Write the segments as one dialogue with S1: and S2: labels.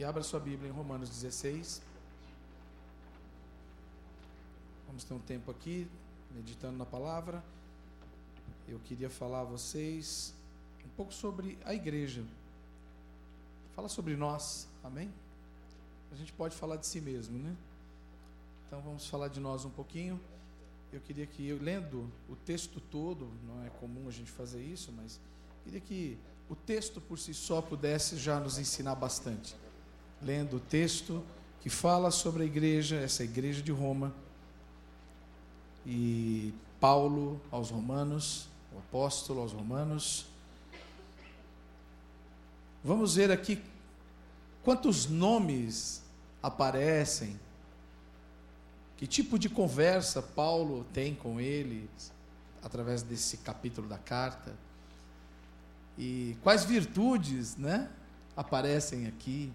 S1: E abra sua Bíblia em Romanos 16. Vamos ter um tempo aqui, meditando na palavra. Eu queria falar a vocês um pouco sobre a igreja. Fala sobre nós, amém? A gente pode falar de si mesmo, né? Então vamos falar de nós um pouquinho. Eu queria que eu lendo o texto todo, não é comum a gente fazer isso, mas queria que o texto por si só pudesse já nos ensinar bastante. Lendo o texto que fala sobre a igreja, essa igreja de Roma, e Paulo aos Romanos, o apóstolo aos Romanos. Vamos ver aqui quantos nomes aparecem, que tipo de conversa Paulo tem com eles através desse capítulo da carta e quais virtudes, né, aparecem aqui.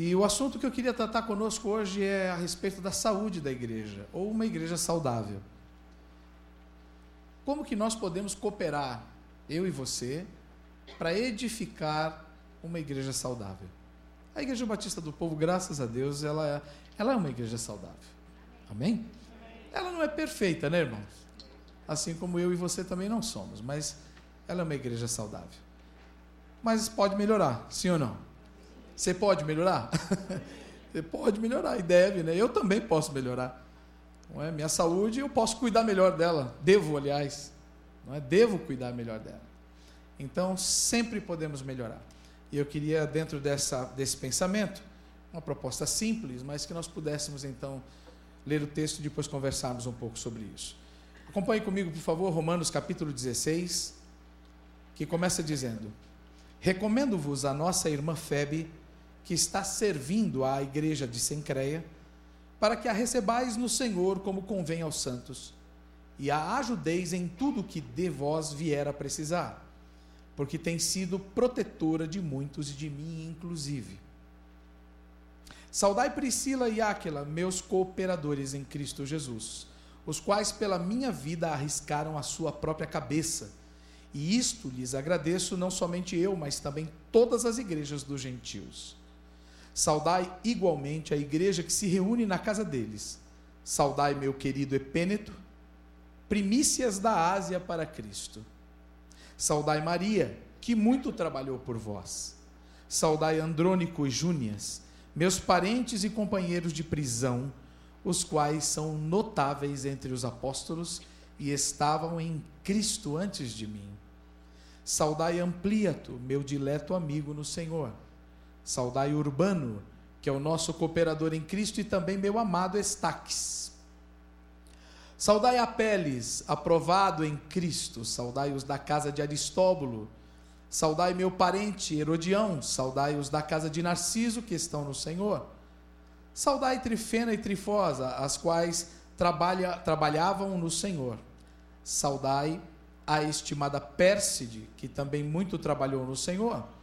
S1: E o assunto que eu queria tratar conosco hoje é a respeito da saúde da igreja, ou uma igreja saudável. Como que nós podemos cooperar, eu e você, para edificar uma igreja saudável? A Igreja Batista do Povo, graças a Deus, ela é, ela é uma igreja saudável. Amém? Ela não é perfeita, né, irmãos? Assim como eu e você também não somos, mas ela é uma igreja saudável. Mas pode melhorar, sim ou não? Você pode melhorar? Você pode melhorar e deve, né? Eu também posso melhorar. Não é? Minha saúde, eu posso cuidar melhor dela. Devo, aliás. Não é? Devo cuidar melhor dela. Então, sempre podemos melhorar. E eu queria, dentro dessa, desse pensamento, uma proposta simples, mas que nós pudéssemos, então, ler o texto e depois conversarmos um pouco sobre isso. Acompanhe comigo, por favor, Romanos capítulo 16, que começa dizendo: Recomendo-vos a nossa irmã Febe, que está servindo à igreja de Sencreia, para que a recebais no Senhor como convém aos santos, e a ajudeis em tudo que de vós vier a precisar, porque tem sido protetora de muitos e de mim inclusive. Saudai Priscila e Áquila, meus cooperadores em Cristo Jesus, os quais pela minha vida arriscaram a sua própria cabeça e isto lhes agradeço, não somente eu, mas também todas as igrejas dos gentios. Saudai igualmente a igreja que se reúne na casa deles. Saudai meu querido Epêneto, primícias da Ásia para Cristo. Saudai Maria, que muito trabalhou por vós. Saudai Andrônico e Júnias, meus parentes e companheiros de prisão, os quais são notáveis entre os apóstolos e estavam em Cristo antes de mim. Saudai Ampliato, meu dileto amigo no Senhor. Saudai Urbano, que é o nosso cooperador em Cristo, e também meu amado Estaques. Saudai Apeles, aprovado em Cristo. Saudai os da casa de Aristóbulo. Saudai meu parente Herodião. Saudai os da casa de Narciso, que estão no Senhor. Saudai Trifena e Trifosa, as quais trabalha, trabalhavam no Senhor. Saudai a estimada Pérside, que também muito trabalhou no Senhor.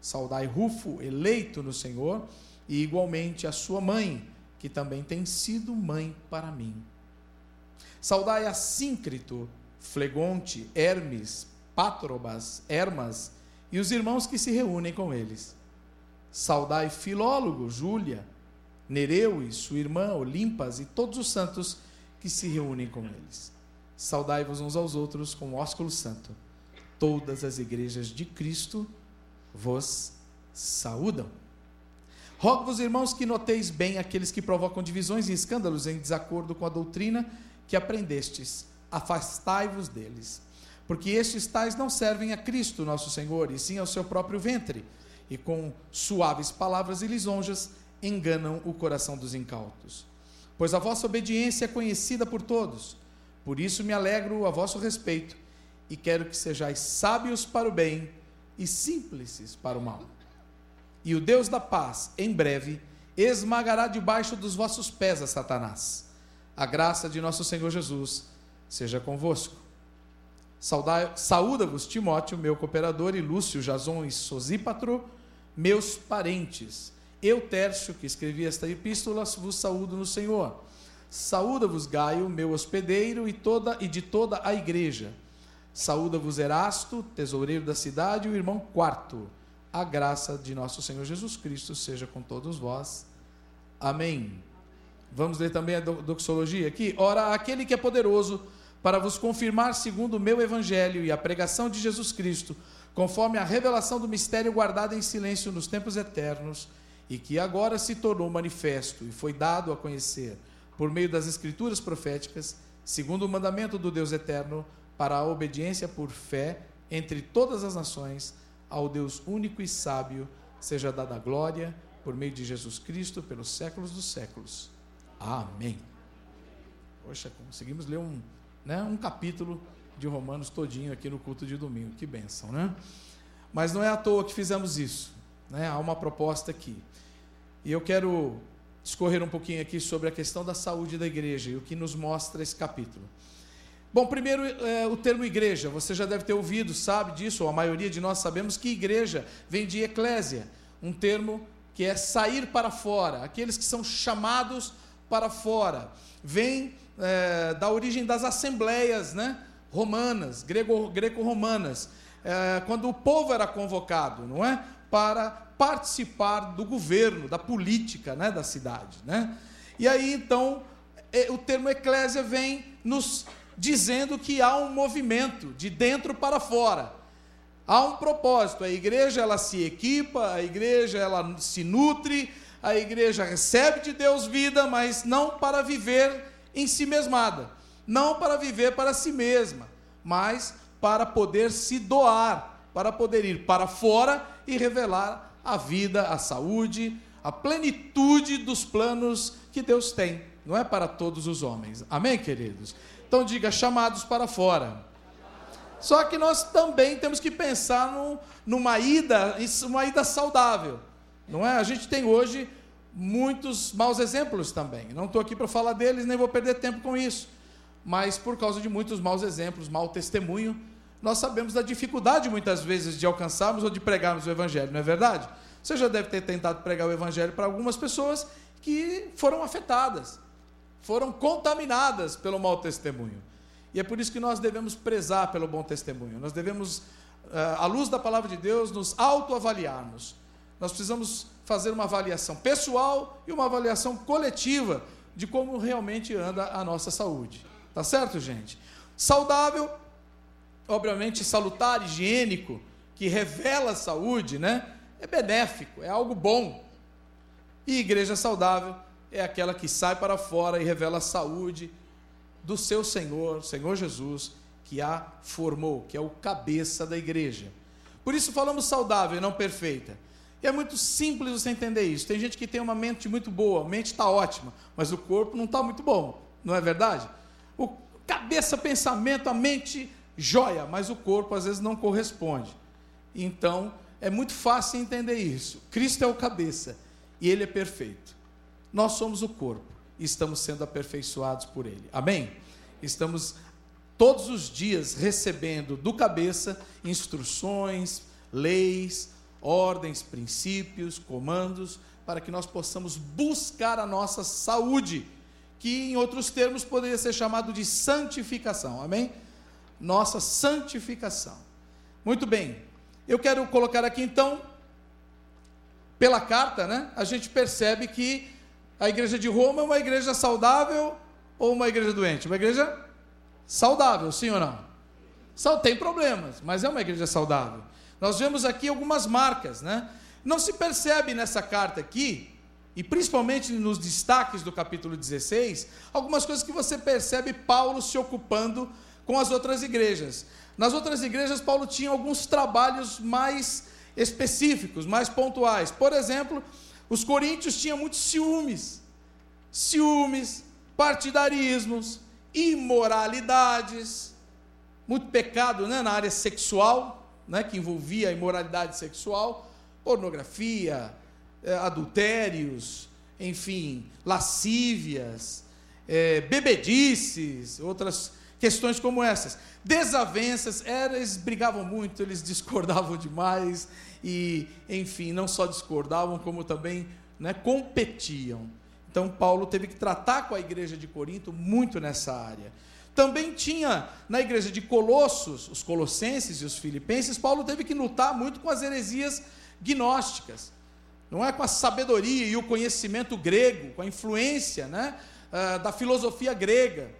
S1: Saudai Rufo, eleito no Senhor, e igualmente a sua mãe, que também tem sido mãe para mim. Saudai a Síncrito, Flegonte, Hermes, Pátrobas, Hermas e os irmãos que se reúnem com eles. Saudai Filólogo, Júlia, Nereu e sua irmã Olimpas e todos os santos que se reúnem com eles. Saudai-vos uns aos outros com o ósculo santo. Todas as igrejas de Cristo vos saúdam. Rogo-vos, irmãos, que noteis bem aqueles que provocam divisões e escândalos em desacordo com a doutrina que aprendestes. Afastai-vos deles. Porque estes tais não servem a Cristo, nosso Senhor, e sim ao seu próprio ventre, e com suaves palavras e lisonjas enganam o coração dos incautos. Pois a vossa obediência é conhecida por todos por isso me alegro a vosso respeito e quero que sejais sábios para o bem e simples para o mal. E o Deus da paz, em breve, esmagará debaixo dos vossos pés a Satanás. A graça de nosso Senhor Jesus seja convosco. Saúda-vos, Timóteo, meu cooperador, e Lúcio, Jason e Sosípatro, meus parentes. Eu, Tércio, que escrevi esta epístola, vos saúdo no Senhor. Saúda-vos Gaio, meu hospedeiro, e toda e de toda a igreja. Saúda-vos Erasto, tesoureiro da cidade, e o irmão Quarto. A graça de nosso Senhor Jesus Cristo seja com todos vós. Amém. Vamos ler também a doxologia aqui. Ora, aquele que é poderoso para vos confirmar segundo o meu evangelho e a pregação de Jesus Cristo, conforme a revelação do mistério guardado em silêncio nos tempos eternos, e que agora se tornou manifesto e foi dado a conhecer por meio das escrituras proféticas, segundo o mandamento do Deus eterno, para a obediência por fé entre todas as nações, ao Deus único e sábio, seja dada a glória por meio de Jesus Cristo pelos séculos dos séculos. Amém. Poxa, conseguimos ler um, né, um capítulo de Romanos todinho aqui no culto de domingo. Que bênção, né? Mas não é à toa que fizemos isso. Né? Há uma proposta aqui. E eu quero discorrer um pouquinho aqui sobre a questão da saúde da igreja e o que nos mostra esse capítulo. Bom, primeiro é, o termo igreja, você já deve ter ouvido, sabe disso, ou a maioria de nós sabemos que igreja vem de eclésia, um termo que é sair para fora, aqueles que são chamados para fora. Vem é, da origem das assembleias né, romanas, greco-romanas, é, quando o povo era convocado, não é? Para participar do governo, da política né, da cidade. Né? E aí, então, é, o termo eclésia vem nos dizendo que há um movimento de dentro para fora. Há um propósito. A igreja ela se equipa, a igreja ela se nutre, a igreja recebe de Deus vida, mas não para viver em si mesmada, não para viver para si mesma, mas para poder se doar, para poder ir para fora e revelar a vida, a saúde, a plenitude dos planos que Deus tem. Não é para todos os homens. Amém, queridos? Então diga, chamados para fora. Só que nós também temos que pensar no, numa ida, uma ida saudável. Não é? A gente tem hoje muitos maus exemplos também. Não estou aqui para falar deles, nem vou perder tempo com isso. Mas por causa de muitos maus exemplos, mau testemunho, nós sabemos da dificuldade muitas vezes de alcançarmos ou de pregarmos o Evangelho, não é verdade? Você já deve ter tentado pregar o Evangelho para algumas pessoas que foram afetadas, foram contaminadas pelo mau testemunho. E é por isso que nós devemos prezar pelo bom testemunho. Nós devemos, eh, à luz da palavra de Deus, nos autoavaliarmos. Nós precisamos fazer uma avaliação pessoal e uma avaliação coletiva de como realmente anda a nossa saúde. Tá certo, gente? Saudável, obviamente salutar, higiênico, que revela saúde, né? É benéfico, é algo bom. E igreja saudável é aquela que sai para fora e revela a saúde do seu Senhor, Senhor Jesus, que a formou, que é o cabeça da igreja. Por isso falamos saudável e não perfeita. E é muito simples você entender isso. Tem gente que tem uma mente muito boa, a mente está ótima, mas o corpo não está muito bom, não é verdade? O cabeça, pensamento, a mente, joia, mas o corpo às vezes não corresponde. Então, é muito fácil entender isso. Cristo é o cabeça e ele é perfeito. Nós somos o corpo e estamos sendo aperfeiçoados por ele. Amém? Estamos todos os dias recebendo do cabeça instruções, leis, ordens, princípios, comandos, para que nós possamos buscar a nossa saúde, que em outros termos poderia ser chamado de santificação. Amém? Nossa santificação. Muito bem. Eu quero colocar aqui então pela carta, né? A gente percebe que a igreja de Roma é uma igreja saudável ou uma igreja doente? Uma igreja saudável, sim ou não? Só tem problemas, mas é uma igreja saudável. Nós vemos aqui algumas marcas, né? Não se percebe nessa carta aqui, e principalmente nos destaques do capítulo 16, algumas coisas que você percebe Paulo se ocupando com as outras igrejas. Nas outras igrejas, Paulo tinha alguns trabalhos mais específicos, mais pontuais. Por exemplo, os coríntios tinham muitos ciúmes, ciúmes, partidarismos, imoralidades, muito pecado né, na área sexual né, que envolvia a imoralidade sexual, pornografia, é, adultérios, enfim, lascívias, é, bebedices, outras questões como essas. Desavenças, eles brigavam muito, eles discordavam demais e, enfim, não só discordavam, como também né, competiam. Então, Paulo teve que tratar com a igreja de Corinto muito nessa área. Também tinha na igreja de Colossos, os colossenses e os filipenses, Paulo teve que lutar muito com as heresias gnósticas, não é com a sabedoria e o conhecimento grego, com a influência né, uh, da filosofia grega.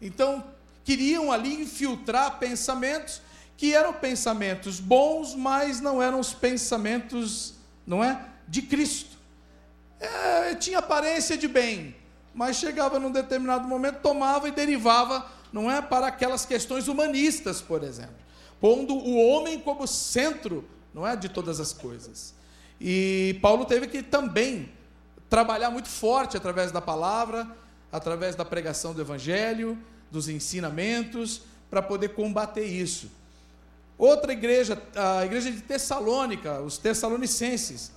S1: Então, queriam ali infiltrar pensamentos que eram pensamentos bons, mas não eram os pensamentos, não é, de Cristo. É, tinha aparência de bem, mas chegava num determinado momento, tomava e derivava, não é, para aquelas questões humanistas, por exemplo, pondo o homem como centro, não é, de todas as coisas. E Paulo teve que também trabalhar muito forte através da palavra, através da pregação do evangelho, dos ensinamentos, para poder combater isso. Outra igreja, a igreja de Tessalônica, os tessalonicenses,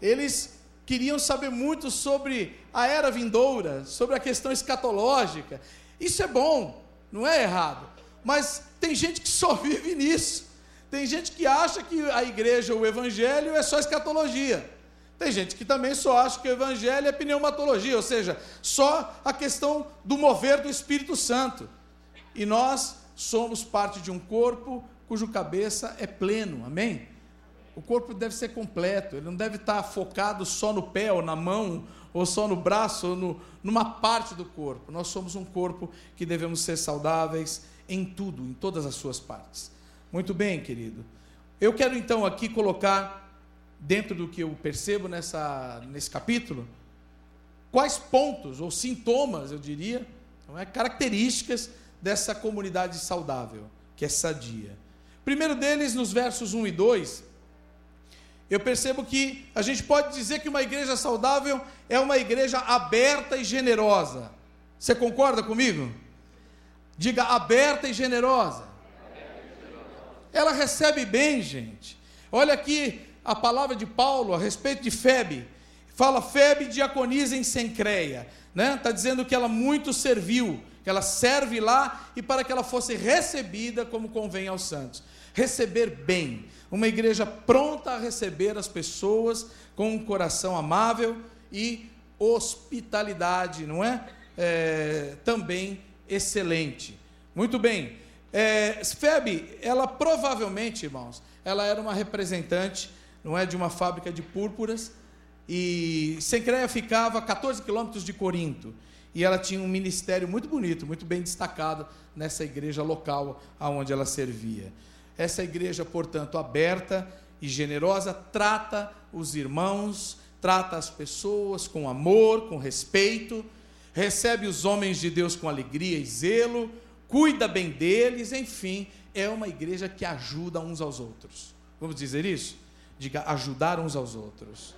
S1: eles queriam saber muito sobre a era vindoura, sobre a questão escatológica. Isso é bom, não é errado. Mas tem gente que só vive nisso. Tem gente que acha que a igreja, o evangelho, é só escatologia. Tem gente que também só acha que o evangelho é pneumatologia, ou seja, só a questão do mover do Espírito Santo. E nós somos parte de um corpo cujo cabeça é pleno, amém? O corpo deve ser completo, ele não deve estar focado só no pé, ou na mão, ou só no braço, ou no, numa parte do corpo. Nós somos um corpo que devemos ser saudáveis em tudo, em todas as suas partes. Muito bem, querido. Eu quero então aqui colocar, dentro do que eu percebo nessa, nesse capítulo, quais pontos ou sintomas, eu diria, não é, características dessa comunidade saudável, que é sadia. Primeiro deles, nos versos 1 e 2, eu percebo que a gente pode dizer que uma igreja saudável é uma igreja aberta e generosa. Você concorda comigo? Diga aberta e generosa. Ela recebe bem, gente. Olha aqui a palavra de Paulo a respeito de Febe. Fala Febe diaconisa em Sencreia. Né? Está dizendo que ela muito serviu, que ela serve lá e para que ela fosse recebida como convém aos santos. Receber bem uma igreja pronta a receber as pessoas com um coração amável e hospitalidade, não é? é também excelente. Muito bem. É, Febe, ela provavelmente, irmãos, ela era uma representante, não é, de uma fábrica de púrpuras e Sencreia ficava a 14 quilômetros de Corinto e ela tinha um ministério muito bonito, muito bem destacado nessa igreja local aonde ela servia. Essa igreja, portanto, aberta e generosa, trata os irmãos, trata as pessoas com amor, com respeito, recebe os homens de Deus com alegria e zelo, cuida bem deles, enfim, é uma igreja que ajuda uns aos outros. Vamos dizer isso? Diga, ajudar uns aos outros.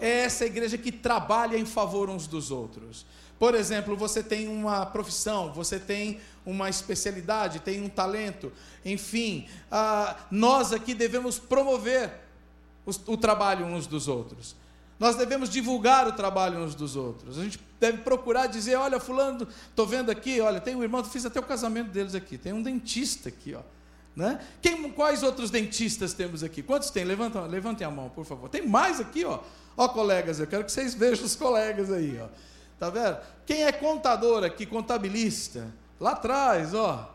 S1: É essa igreja que trabalha em favor uns dos outros. Por exemplo, você tem uma profissão, você tem uma especialidade, tem um talento, enfim, ah, nós aqui devemos promover o, o trabalho uns dos outros. Nós devemos divulgar o trabalho uns dos outros. A gente deve procurar dizer: olha, Fulano, estou vendo aqui, olha, tem um irmão, fiz até o casamento deles aqui, tem um dentista aqui, ó. Né? Quem, quais outros dentistas temos aqui? Quantos tem? Levantem, levantem a mão, por favor. Tem mais aqui, ó. Ó, colegas, eu quero que vocês vejam os colegas aí, ó. Tá vendo? Quem é contador aqui, contabilista? Lá atrás, ó.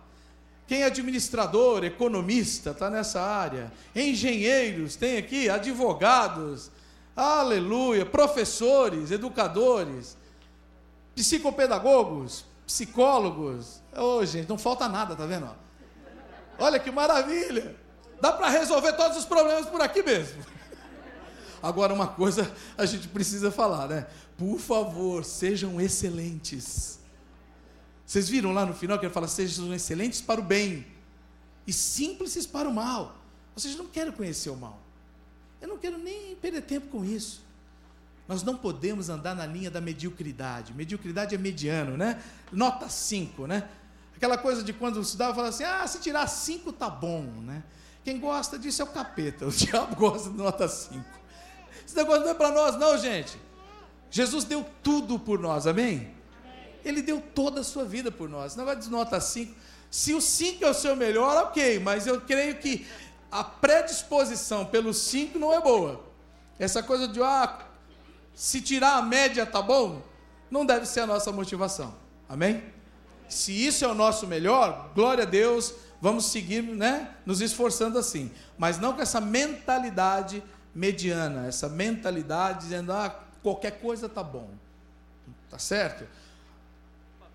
S1: Quem é administrador, economista, está nessa área. Engenheiros, tem aqui, advogados, aleluia, professores, educadores, psicopedagogos, psicólogos. Ô, oh, gente, não falta nada, tá vendo? Olha que maravilha! Dá para resolver todos os problemas por aqui mesmo. Agora, uma coisa a gente precisa falar, né? Por favor, sejam excelentes. Vocês viram lá no final que ele fala: sejam excelentes para o bem e simples para o mal. Vocês não querem conhecer o mal. Eu não quero nem perder tempo com isso. Nós não podemos andar na linha da mediocridade. Mediocridade é mediano, né? Nota 5, né? Aquela coisa de quando se dá, fala assim: ah, se tirar 5 tá bom, né? Quem gosta disso é o capeta. O diabo gosta de nota 5. Esse negócio não é para nós, não, gente. Jesus deu tudo por nós, amém? Ele deu toda a sua vida por nós. Não vai de nota 5. Se o 5 é o seu melhor, ok, mas eu creio que a predisposição pelo 5 não é boa. Essa coisa de, ah, se tirar a média tá bom, não deve ser a nossa motivação, amém? Se isso é o nosso melhor, glória a Deus, vamos seguir, né, nos esforçando assim, mas não com essa mentalidade mediana, essa mentalidade dizendo, ah, qualquer coisa tá bom. Tá certo?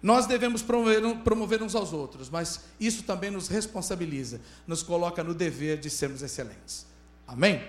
S1: Nós devemos promover, promover uns aos outros, mas isso também nos responsabiliza, nos coloca no dever de sermos excelentes. Amém?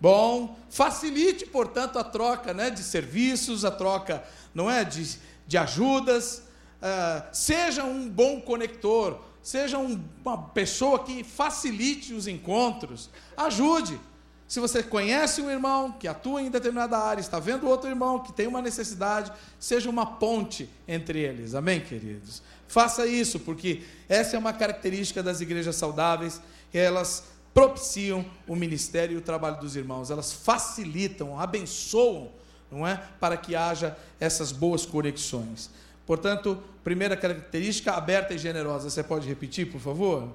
S1: Bom, facilite, portanto, a troca né, de serviços, a troca não é, de, de ajudas. Uh, seja um bom conector, seja um, uma pessoa que facilite os encontros, ajude. Se você conhece um irmão que atua em determinada área, está vendo outro irmão que tem uma necessidade, seja uma ponte entre eles. Amém, queridos? Faça isso, porque essa é uma característica das igrejas saudáveis, elas propiciam o ministério e o trabalho dos irmãos, elas facilitam, abençoam, não é? Para que haja essas boas conexões. Portanto, primeira característica, aberta e generosa. Você pode repetir, por favor?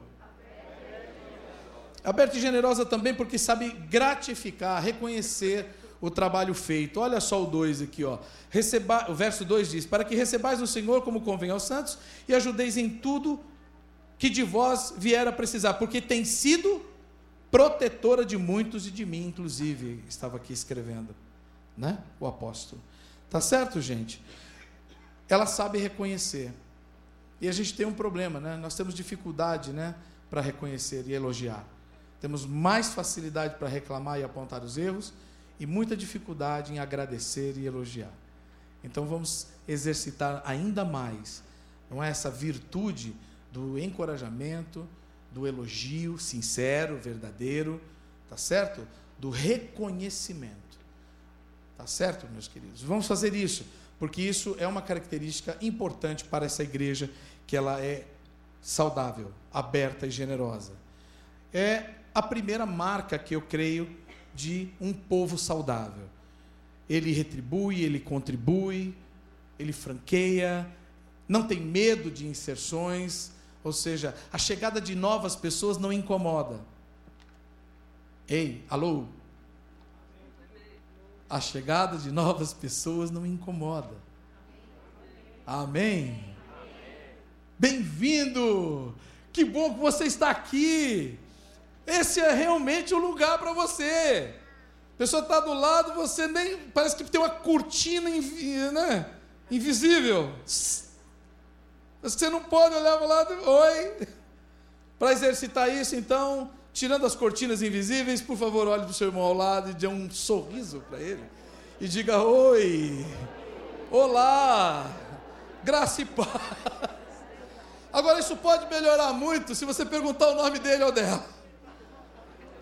S1: Aberta e generosa também porque sabe gratificar, reconhecer o trabalho feito. Olha só o 2 aqui, ó. Receba, o verso 2 diz: Para que recebais o Senhor como convém aos santos e ajudeis em tudo que de vós vier a precisar, porque tem sido protetora de muitos e de mim, inclusive, estava aqui escrevendo, né? O apóstolo. Tá certo, gente? Ela sabe reconhecer. E a gente tem um problema, né? Nós temos dificuldade, né, para reconhecer e elogiar. Temos mais facilidade para reclamar e apontar os erros e muita dificuldade em agradecer e elogiar. Então vamos exercitar ainda mais, não é essa virtude do encorajamento, do elogio sincero, verdadeiro, tá certo? Do reconhecimento. Tá certo, meus queridos? Vamos fazer isso, porque isso é uma característica importante para essa igreja que ela é saudável, aberta e generosa. É a primeira marca que eu creio de um povo saudável. Ele retribui, ele contribui, ele franqueia, não tem medo de inserções, ou seja, a chegada de novas pessoas não incomoda. Ei, alô? A chegada de novas pessoas não incomoda. Amém? Bem-vindo! Que bom que você está aqui! Esse é realmente o lugar para você. A pessoa está do lado, você nem. Parece que tem uma cortina né? invisível. Você não pode olhar para o lado. Oi! Para exercitar isso, então, tirando as cortinas invisíveis, por favor, olhe para o seu irmão ao lado e dê um sorriso para ele. E diga: Oi! Olá! Graça e paz! Agora, isso pode melhorar muito se você perguntar o nome dele ou dela.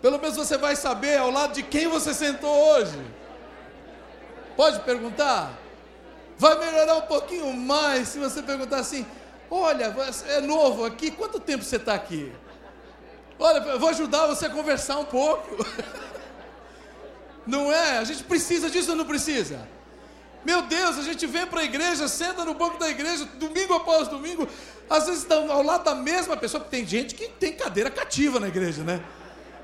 S1: Pelo menos você vai saber ao lado de quem você sentou hoje. Pode perguntar? Vai melhorar um pouquinho mais se você perguntar assim: Olha, é novo aqui, quanto tempo você está aqui? Olha, eu vou ajudar você a conversar um pouco. Não é? A gente precisa disso ou não precisa? Meu Deus, a gente vem para a igreja, senta no banco da igreja, domingo após domingo, às vezes está ao lado da mesma pessoa, porque tem gente que tem cadeira cativa na igreja, né?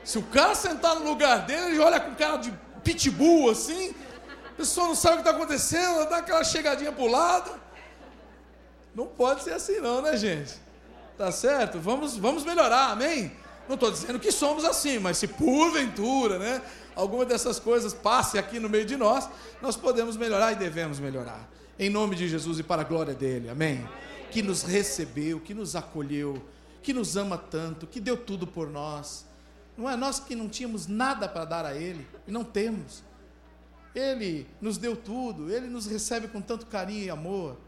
S1: Se o cara sentar no lugar dele, ele olha com cara de pitbull assim, a pessoa não sabe o que está acontecendo, dá aquela chegadinha para o lado. Não pode ser assim não, né, gente? Tá certo? Vamos, vamos melhorar, amém? Não estou dizendo que somos assim, mas se porventura, né, alguma dessas coisas passe aqui no meio de nós, nós podemos melhorar e devemos melhorar. Em nome de Jesus e para a glória dele, amém? Que nos recebeu, que nos acolheu, que nos ama tanto, que deu tudo por nós não é nós que não tínhamos nada para dar a Ele, e não temos. Ele nos deu tudo, Ele nos recebe com tanto carinho e amor,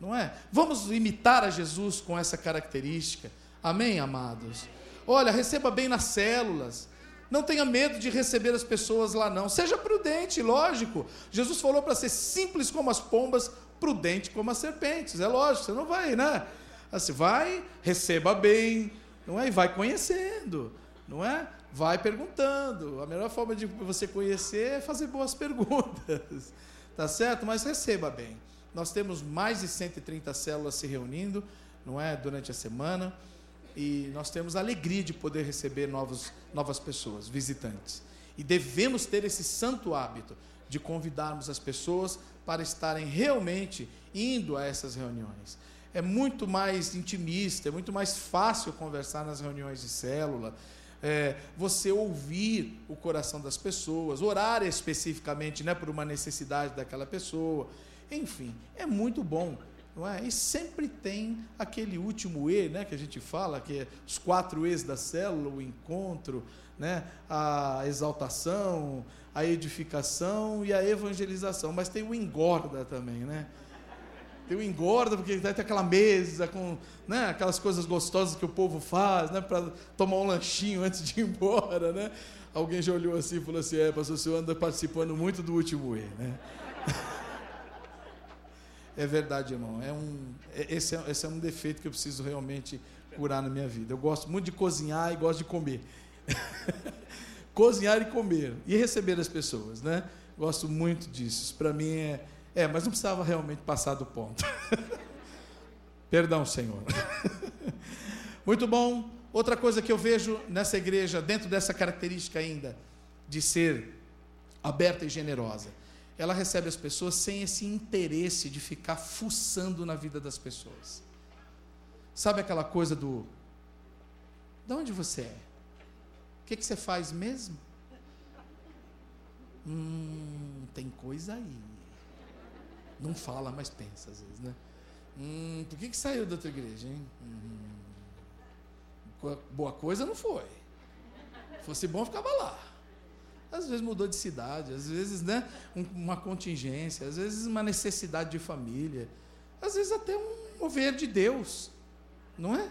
S1: não é? Vamos imitar a Jesus com essa característica, amém, amados? Olha, receba bem nas células, não tenha medo de receber as pessoas lá, não. Seja prudente, lógico. Jesus falou para ser simples como as pombas, prudente como as serpentes. É lógico, você não vai, né? Assim, vai, receba bem, não é? E vai conhecendo não é? Vai perguntando. A melhor forma de você conhecer é fazer boas perguntas. Tá certo? Mas receba bem. Nós temos mais de 130 células se reunindo, não é, durante a semana, e nós temos a alegria de poder receber novos, novas pessoas, visitantes. E devemos ter esse santo hábito de convidarmos as pessoas para estarem realmente indo a essas reuniões. É muito mais intimista, é muito mais fácil conversar nas reuniões de célula, é, você ouvir o coração das pessoas, orar especificamente né, por uma necessidade daquela pessoa. Enfim, é muito bom. Não é? E sempre tem aquele último E, né, que a gente fala, que é os quatro E's da célula, o encontro, né, a exaltação, a edificação e a evangelização. Mas tem o engorda também, né? Tem o engorda, porque tem aquela mesa com né, aquelas coisas gostosas que o povo faz, né, para tomar um lanchinho antes de ir embora, né? Alguém já olhou assim e falou assim: é, pastor, senhor anda participando muito do último E, né? É verdade, irmão. É um, é, esse, é, esse é um defeito que eu preciso realmente curar na minha vida. Eu gosto muito de cozinhar e gosto de comer. cozinhar e comer. E receber as pessoas, né? Gosto muito disso. Isso para mim é. É, mas não precisava realmente passar do ponto. Perdão, Senhor. muito bom. Outra coisa que eu vejo nessa igreja, dentro dessa característica ainda, de ser aberta e generosa ela recebe as pessoas sem esse interesse de ficar fuçando na vida das pessoas. Sabe aquela coisa do. De onde você é? O que, que você faz mesmo? Hum, tem coisa aí. Não fala, mas pensa às vezes, né? Hum, por que, que saiu da tua igreja, hein? Hum, boa coisa não foi. Se fosse bom, ficava lá. Às vezes mudou de cidade, às vezes né, uma contingência, às vezes uma necessidade de família, às vezes até um mover de Deus, não é?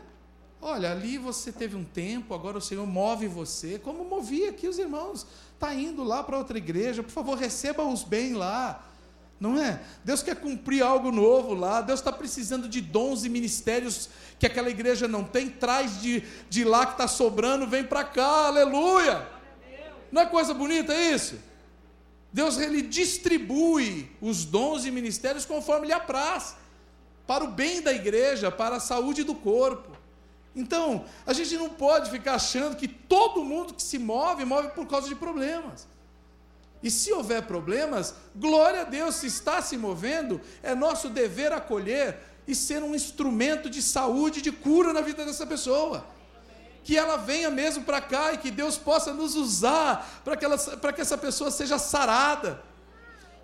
S1: Olha, ali você teve um tempo, agora o Senhor move você, como movia aqui os irmãos. Está indo lá para outra igreja, por favor, receba-os bem lá. Não é? Deus quer cumprir algo novo lá, Deus está precisando de dons e ministérios que aquela igreja não tem, traz de, de lá que está sobrando, vem para cá, aleluia. Não é coisa bonita isso? Deus ele distribui os dons e ministérios conforme lhe apraz, para o bem da igreja, para a saúde do corpo. Então, a gente não pode ficar achando que todo mundo que se move, move por causa de problemas. E se houver problemas, glória a Deus, se está se movendo, é nosso dever acolher e ser um instrumento de saúde, de cura na vida dessa pessoa que ela venha mesmo para cá e que Deus possa nos usar para que, que essa pessoa seja sarada.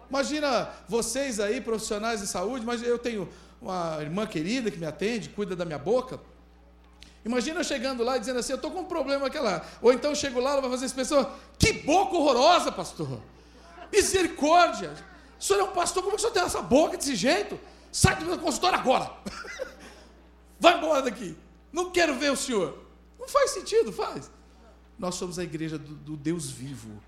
S1: Imagina vocês aí, profissionais de saúde, mas eu tenho uma irmã querida que me atende, cuida da minha boca. Imagina eu chegando lá e dizendo assim: Eu estou com um problema aquela. Ou então eu chego lá, ela vai fazer essa pessoa: Que boca horrorosa, pastor! Misericórdia! O senhor é um pastor, como é que o senhor tem essa boca desse jeito? Sai do meu consultório agora! Vai embora daqui! Não quero ver o senhor! Não faz sentido, faz. Nós somos a igreja do, do Deus vivo.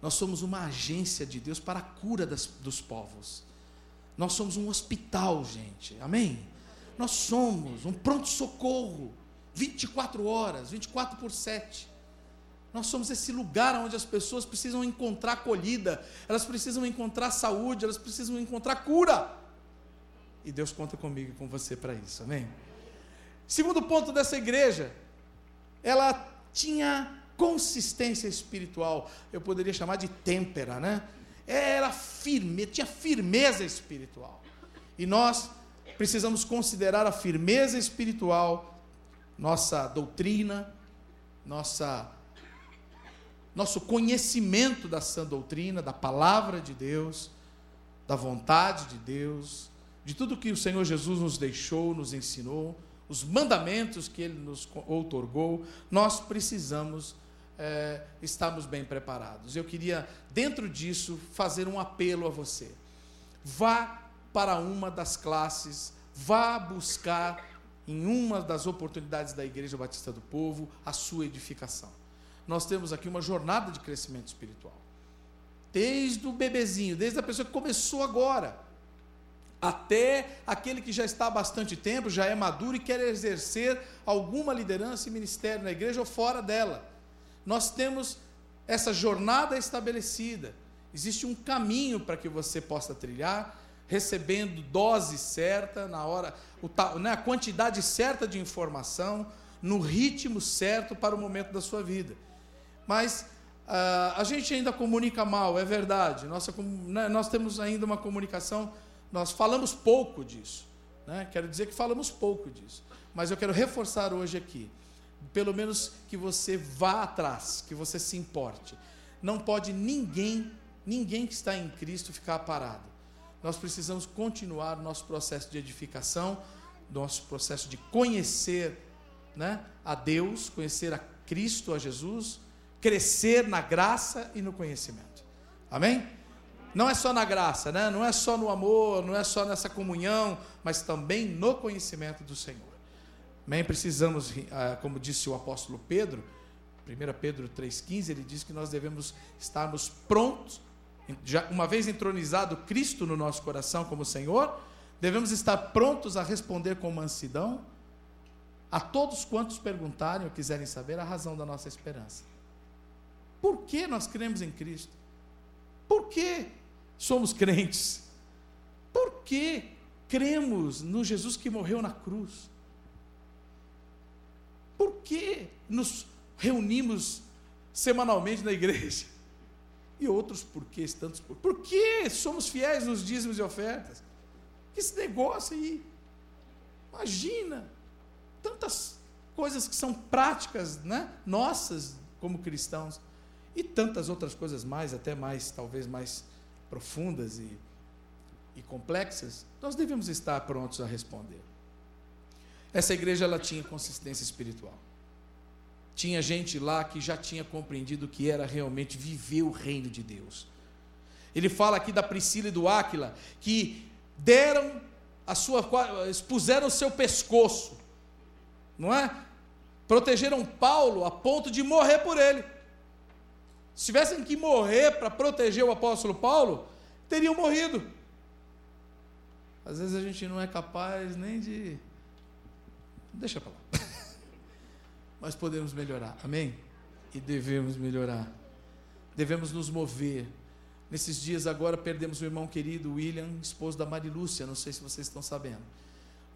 S1: Nós somos uma agência de Deus para a cura das, dos povos. Nós somos um hospital, gente. Amém? Nós somos um pronto-socorro. 24 horas, 24 por 7. Nós somos esse lugar onde as pessoas precisam encontrar acolhida, elas precisam encontrar saúde, elas precisam encontrar cura. E Deus conta comigo e com você para isso, amém? Segundo ponto dessa igreja, ela tinha consistência espiritual, eu poderia chamar de têmpera, né? Era firme, tinha firmeza espiritual. E nós precisamos considerar a firmeza espiritual, nossa doutrina, nossa nosso conhecimento da sã doutrina, da palavra de Deus, da vontade de Deus, de tudo que o Senhor Jesus nos deixou, nos ensinou os mandamentos que ele nos outorgou, nós precisamos é, estarmos bem preparados. Eu queria, dentro disso, fazer um apelo a você. Vá para uma das classes, vá buscar em uma das oportunidades da Igreja Batista do Povo a sua edificação. Nós temos aqui uma jornada de crescimento espiritual. Desde o bebezinho, desde a pessoa que começou agora até aquele que já está há bastante tempo, já é maduro e quer exercer alguma liderança e ministério na igreja ou fora dela. Nós temos essa jornada estabelecida. Existe um caminho para que você possa trilhar, recebendo dose certa, na hora, o, né, a quantidade certa de informação, no ritmo certo para o momento da sua vida. Mas uh, a gente ainda comunica mal, é verdade. Nossa, né, nós temos ainda uma comunicação nós falamos pouco disso. Né? Quero dizer que falamos pouco disso. Mas eu quero reforçar hoje aqui. pelo menos que você vá atrás, que você se importe. Não pode ninguém, ninguém que está em Cristo ficar parado. Nós precisamos continuar o nosso processo de edificação, nosso processo de conhecer né, a Deus, conhecer a Cristo, a Jesus, crescer na graça e no conhecimento. Amém? Não é só na graça, né? não é só no amor, não é só nessa comunhão, mas também no conhecimento do Senhor. Amém? Precisamos, ah, como disse o apóstolo Pedro, 1 Pedro 3,15, ele diz que nós devemos estarmos prontos, já uma vez entronizado Cristo no nosso coração como Senhor, devemos estar prontos a responder com mansidão a todos quantos perguntarem ou quiserem saber a razão da nossa esperança. Por que nós cremos em Cristo? Por que somos crentes? Por que cremos no Jesus que morreu na cruz? Por que nos reunimos semanalmente na igreja? E outros porquês, tantos por. Por que somos fiéis nos dízimos e ofertas? Que esse negócio aí. Imagina tantas coisas que são práticas, né, nossas como cristãos e tantas outras coisas mais, até mais, talvez mais profundas e, e complexas, nós devemos estar prontos a responder. Essa igreja ela tinha consistência espiritual. Tinha gente lá que já tinha compreendido o que era realmente viver o reino de Deus. Ele fala aqui da Priscila e do Áquila, que deram a sua expuseram o seu pescoço, não é? Protegeram Paulo a ponto de morrer por ele. Se tivessem que morrer para proteger o apóstolo Paulo, teriam morrido. Às vezes a gente não é capaz nem de. Deixa para lá. Mas podemos melhorar, amém? E devemos melhorar. Devemos nos mover. Nesses dias agora perdemos o irmão querido William, esposo da Marilúcia, não sei se vocês estão sabendo.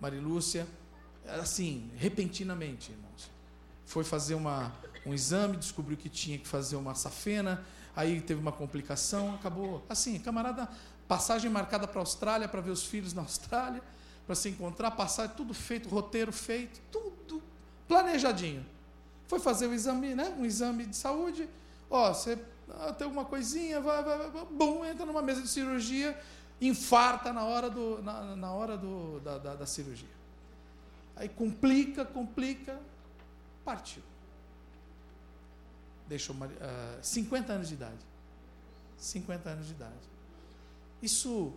S1: Marilúcia, assim, repentinamente, irmãos. Foi fazer uma, um exame, descobriu que tinha que fazer uma safena, aí teve uma complicação, acabou. Assim, camarada, passagem marcada para a Austrália, para ver os filhos na Austrália, para se encontrar, passar, tudo feito, roteiro feito, tudo planejadinho. Foi fazer o exame, né? Um exame de saúde. Ó, você ah, tem alguma coisinha, vai, vai, vai, bum, entra numa mesa de cirurgia, infarta na hora, do, na, na hora do, da, da, da cirurgia. Aí complica, complica, partiu deixou uh, ah, 50 anos de idade. 50 anos de idade. Isso,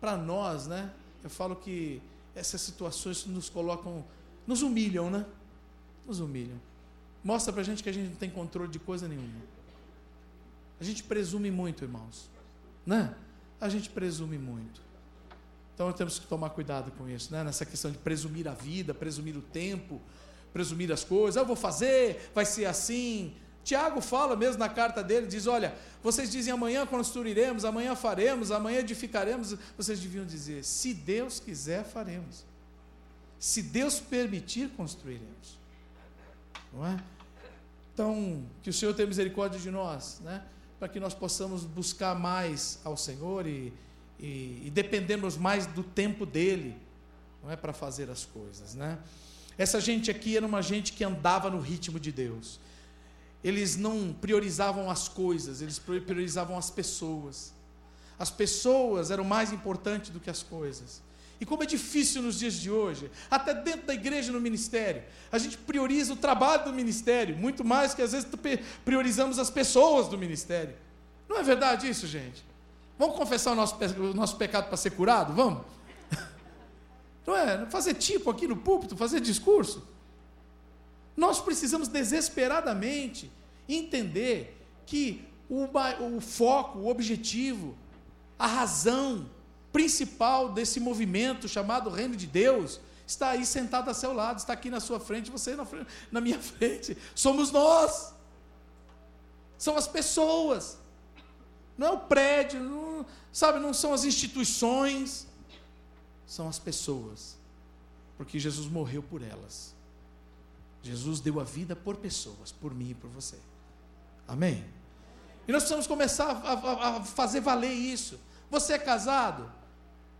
S1: para nós, né? Eu falo que essas situações nos colocam, nos humilham, né? Nos humilham. Mostra para gente que a gente não tem controle de coisa nenhuma. A gente presume muito, irmãos. Né? A gente presume muito. Então nós temos que tomar cuidado com isso, né? Nessa questão de presumir a vida, presumir o tempo, presumir as coisas. Ah, eu vou fazer, vai ser assim. Tiago fala mesmo na carta dele, diz: Olha, vocês dizem amanhã construiremos, amanhã faremos, amanhã edificaremos. Vocês deviam dizer: Se Deus quiser, faremos. Se Deus permitir, construiremos. Não é? Então, que o Senhor tenha misericórdia de nós, né? para que nós possamos buscar mais ao Senhor e, e, e dependermos mais do tempo dele, não é para fazer as coisas, né? Essa gente aqui era uma gente que andava no ritmo de Deus eles não priorizavam as coisas, eles priorizavam as pessoas. As pessoas eram mais importantes do que as coisas. E como é difícil nos dias de hoje, até dentro da igreja no ministério, a gente prioriza o trabalho do ministério, muito mais que às vezes priorizamos as pessoas do ministério. Não é verdade isso, gente? Vamos confessar o nosso, o nosso pecado para ser curado? Vamos? Não é? Fazer tipo aqui no púlpito, fazer discurso. Nós precisamos desesperadamente entender que o, o foco, o objetivo, a razão principal desse movimento chamado Reino de Deus está aí sentado a seu lado, está aqui na sua frente, você na, frente, na minha frente. Somos nós. São as pessoas. Não é o prédio, não, sabe, não são as instituições, são as pessoas. Porque Jesus morreu por elas. Jesus deu a vida por pessoas, por mim e por você. Amém? E nós precisamos começar a, a, a fazer valer isso. Você é casado?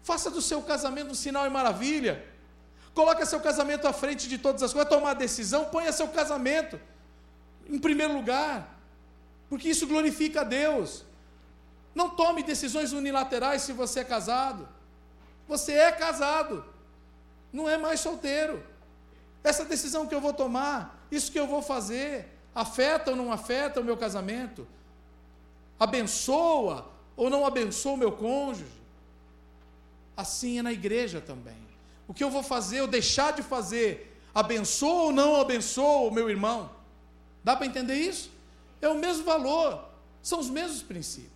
S1: Faça do seu casamento um sinal e maravilha. Coloque seu casamento à frente de todas as coisas. Vai tomar decisão, ponha seu casamento em primeiro lugar. Porque isso glorifica a Deus. Não tome decisões unilaterais se você é casado. Você é casado. Não é mais solteiro. Essa decisão que eu vou tomar, isso que eu vou fazer, afeta ou não afeta o meu casamento? Abençoa ou não abençoa o meu cônjuge? Assim é na igreja também. O que eu vou fazer, ou deixar de fazer, abençoa ou não abençoa o meu irmão? Dá para entender isso? É o mesmo valor, são os mesmos princípios.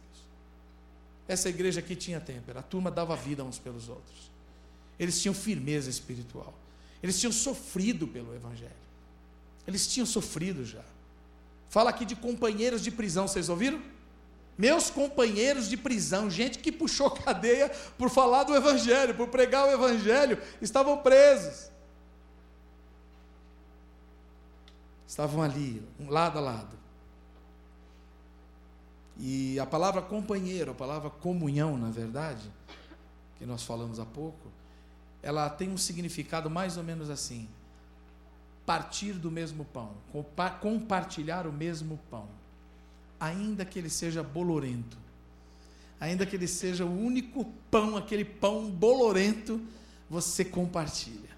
S1: Essa igreja aqui tinha tempo, a turma dava vida uns pelos outros. Eles tinham firmeza espiritual. Eles tinham sofrido pelo Evangelho. Eles tinham sofrido já. Fala aqui de companheiros de prisão, vocês ouviram? Meus companheiros de prisão, gente que puxou cadeia por falar do Evangelho, por pregar o Evangelho, estavam presos. Estavam ali, um lado a lado. E a palavra companheiro, a palavra comunhão, na verdade, que nós falamos há pouco, ela tem um significado mais ou menos assim: partir do mesmo pão, compartilhar o mesmo pão, ainda que ele seja bolorento, ainda que ele seja o único pão, aquele pão bolorento, você compartilha.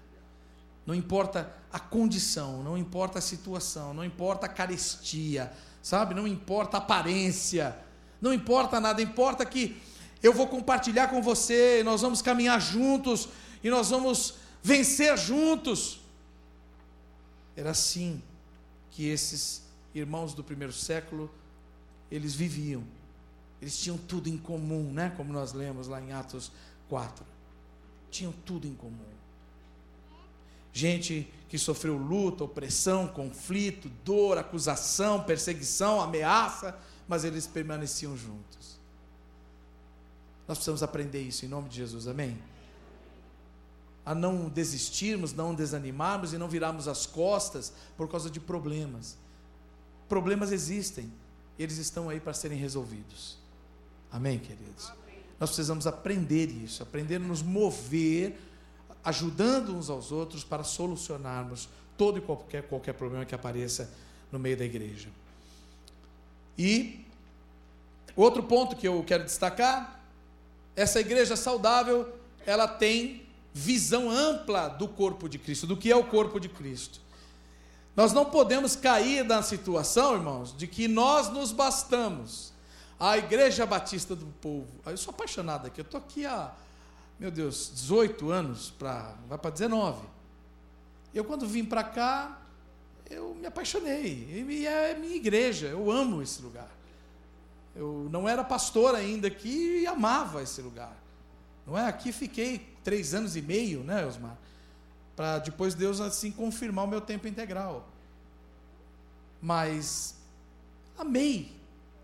S1: Não importa a condição, não importa a situação, não importa a carestia, sabe? Não importa a aparência, não importa nada, importa que eu vou compartilhar com você, nós vamos caminhar juntos, e nós vamos vencer juntos. Era assim que esses irmãos do primeiro século eles viviam. Eles tinham tudo em comum, né? Como nós lemos lá em Atos 4. Tinham tudo em comum. Gente que sofreu luta, opressão, conflito, dor, acusação, perseguição, ameaça, mas eles permaneciam juntos. Nós precisamos aprender isso em nome de Jesus, amém? A não desistirmos, não desanimarmos e não virarmos as costas por causa de problemas. Problemas existem, eles estão aí para serem resolvidos. Amém, queridos? Nós precisamos aprender isso, aprender a nos mover, ajudando uns aos outros para solucionarmos todo e qualquer, qualquer problema que apareça no meio da igreja. E outro ponto que eu quero destacar, essa igreja saudável, ela tem visão ampla do corpo de Cristo, do que é o corpo de Cristo. Nós não podemos cair na situação, irmãos, de que nós nos bastamos. A Igreja Batista do Povo. Eu sou apaixonado aqui, eu estou aqui há, meu Deus, 18 anos, pra, vai para 19. Eu, quando vim para cá, eu me apaixonei. E é minha igreja, eu amo esse lugar. Eu não era pastor ainda aqui e amava esse lugar. Não é? Aqui fiquei três anos e meio, né, Osmar? Para depois Deus assim confirmar o meu tempo integral. Mas amei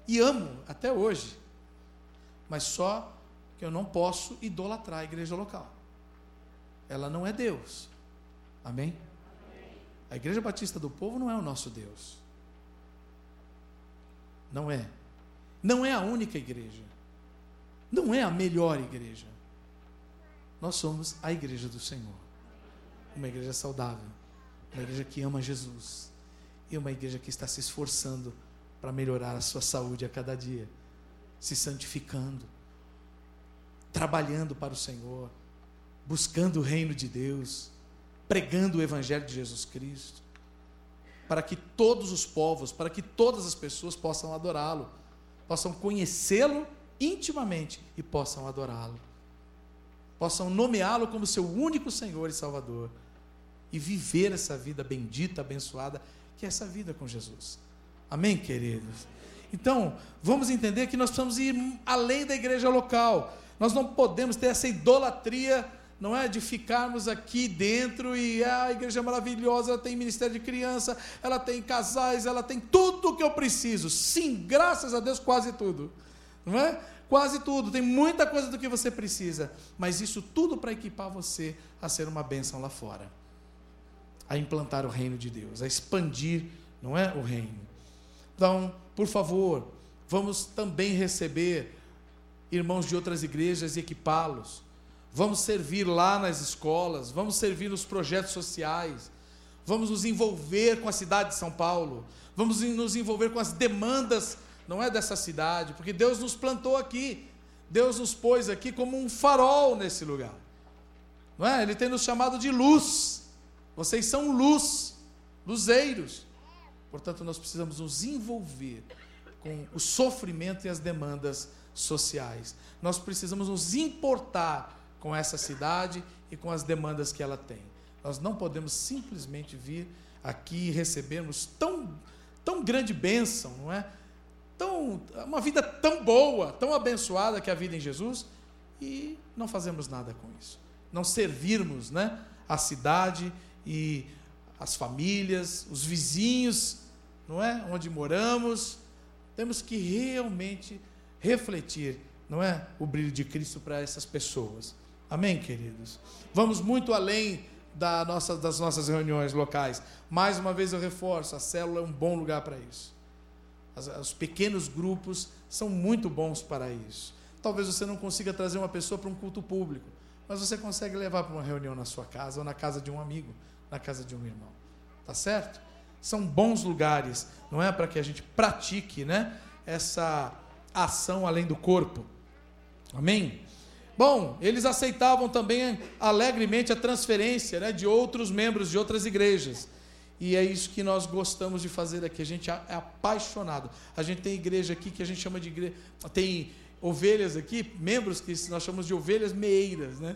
S1: e amo até hoje. Mas só que eu não posso idolatrar a igreja local. Ela não é Deus. Amém? A Igreja Batista do Povo não é o nosso Deus. Não é. Não é a única igreja. Não é a melhor igreja. Nós somos a igreja do Senhor. Uma igreja saudável, uma igreja que ama Jesus. E uma igreja que está se esforçando para melhorar a sua saúde a cada dia, se santificando, trabalhando para o Senhor, buscando o reino de Deus, pregando o evangelho de Jesus Cristo, para que todos os povos, para que todas as pessoas possam adorá-lo, possam conhecê-lo intimamente e possam adorá-lo possam nomeá-lo como seu único Senhor e Salvador e viver essa vida bendita, abençoada, que é essa vida com Jesus. Amém, queridos? Então, vamos entender que nós precisamos ir além da igreja local. Nós não podemos ter essa idolatria, não é? De ficarmos aqui dentro e ah, a igreja é maravilhosa, ela tem ministério de criança, ela tem casais, ela tem tudo o que eu preciso. Sim, graças a Deus, quase tudo. Não é? Quase tudo, tem muita coisa do que você precisa, mas isso tudo para equipar você a ser uma bênção lá fora, a implantar o reino de Deus, a expandir, não é, o reino. Então, por favor, vamos também receber irmãos de outras igrejas e equipá-los. Vamos servir lá nas escolas, vamos servir nos projetos sociais, vamos nos envolver com a cidade de São Paulo, vamos nos envolver com as demandas, não é dessa cidade, porque Deus nos plantou aqui, Deus nos pôs aqui como um farol nesse lugar, não é? Ele tem nos chamado de luz, vocês são luz, luzeiros, portanto nós precisamos nos envolver com o sofrimento e as demandas sociais, nós precisamos nos importar com essa cidade e com as demandas que ela tem. Nós não podemos simplesmente vir aqui e recebermos tão, tão grande bênção, não é? Tão, uma vida tão boa, tão abençoada que é a vida em Jesus, e não fazemos nada com isso. Não servirmos né, a cidade e as famílias, os vizinhos, não é? Onde moramos. Temos que realmente refletir, não é? O brilho de Cristo para essas pessoas. Amém, queridos? Vamos muito além da nossa, das nossas reuniões locais. Mais uma vez eu reforço: a célula é um bom lugar para isso. As, os pequenos grupos são muito bons para isso. Talvez você não consiga trazer uma pessoa para um culto público, mas você consegue levar para uma reunião na sua casa ou na casa de um amigo, na casa de um irmão. Tá certo? São bons lugares, não é para que a gente pratique, né, essa ação além do corpo. Amém? Bom, eles aceitavam também alegremente a transferência né, de outros membros de outras igrejas. E é isso que nós gostamos de fazer aqui. A gente é apaixonado. A gente tem igreja aqui que a gente chama de igreja. Tem ovelhas aqui, membros que nós chamamos de ovelhas meeiras, né?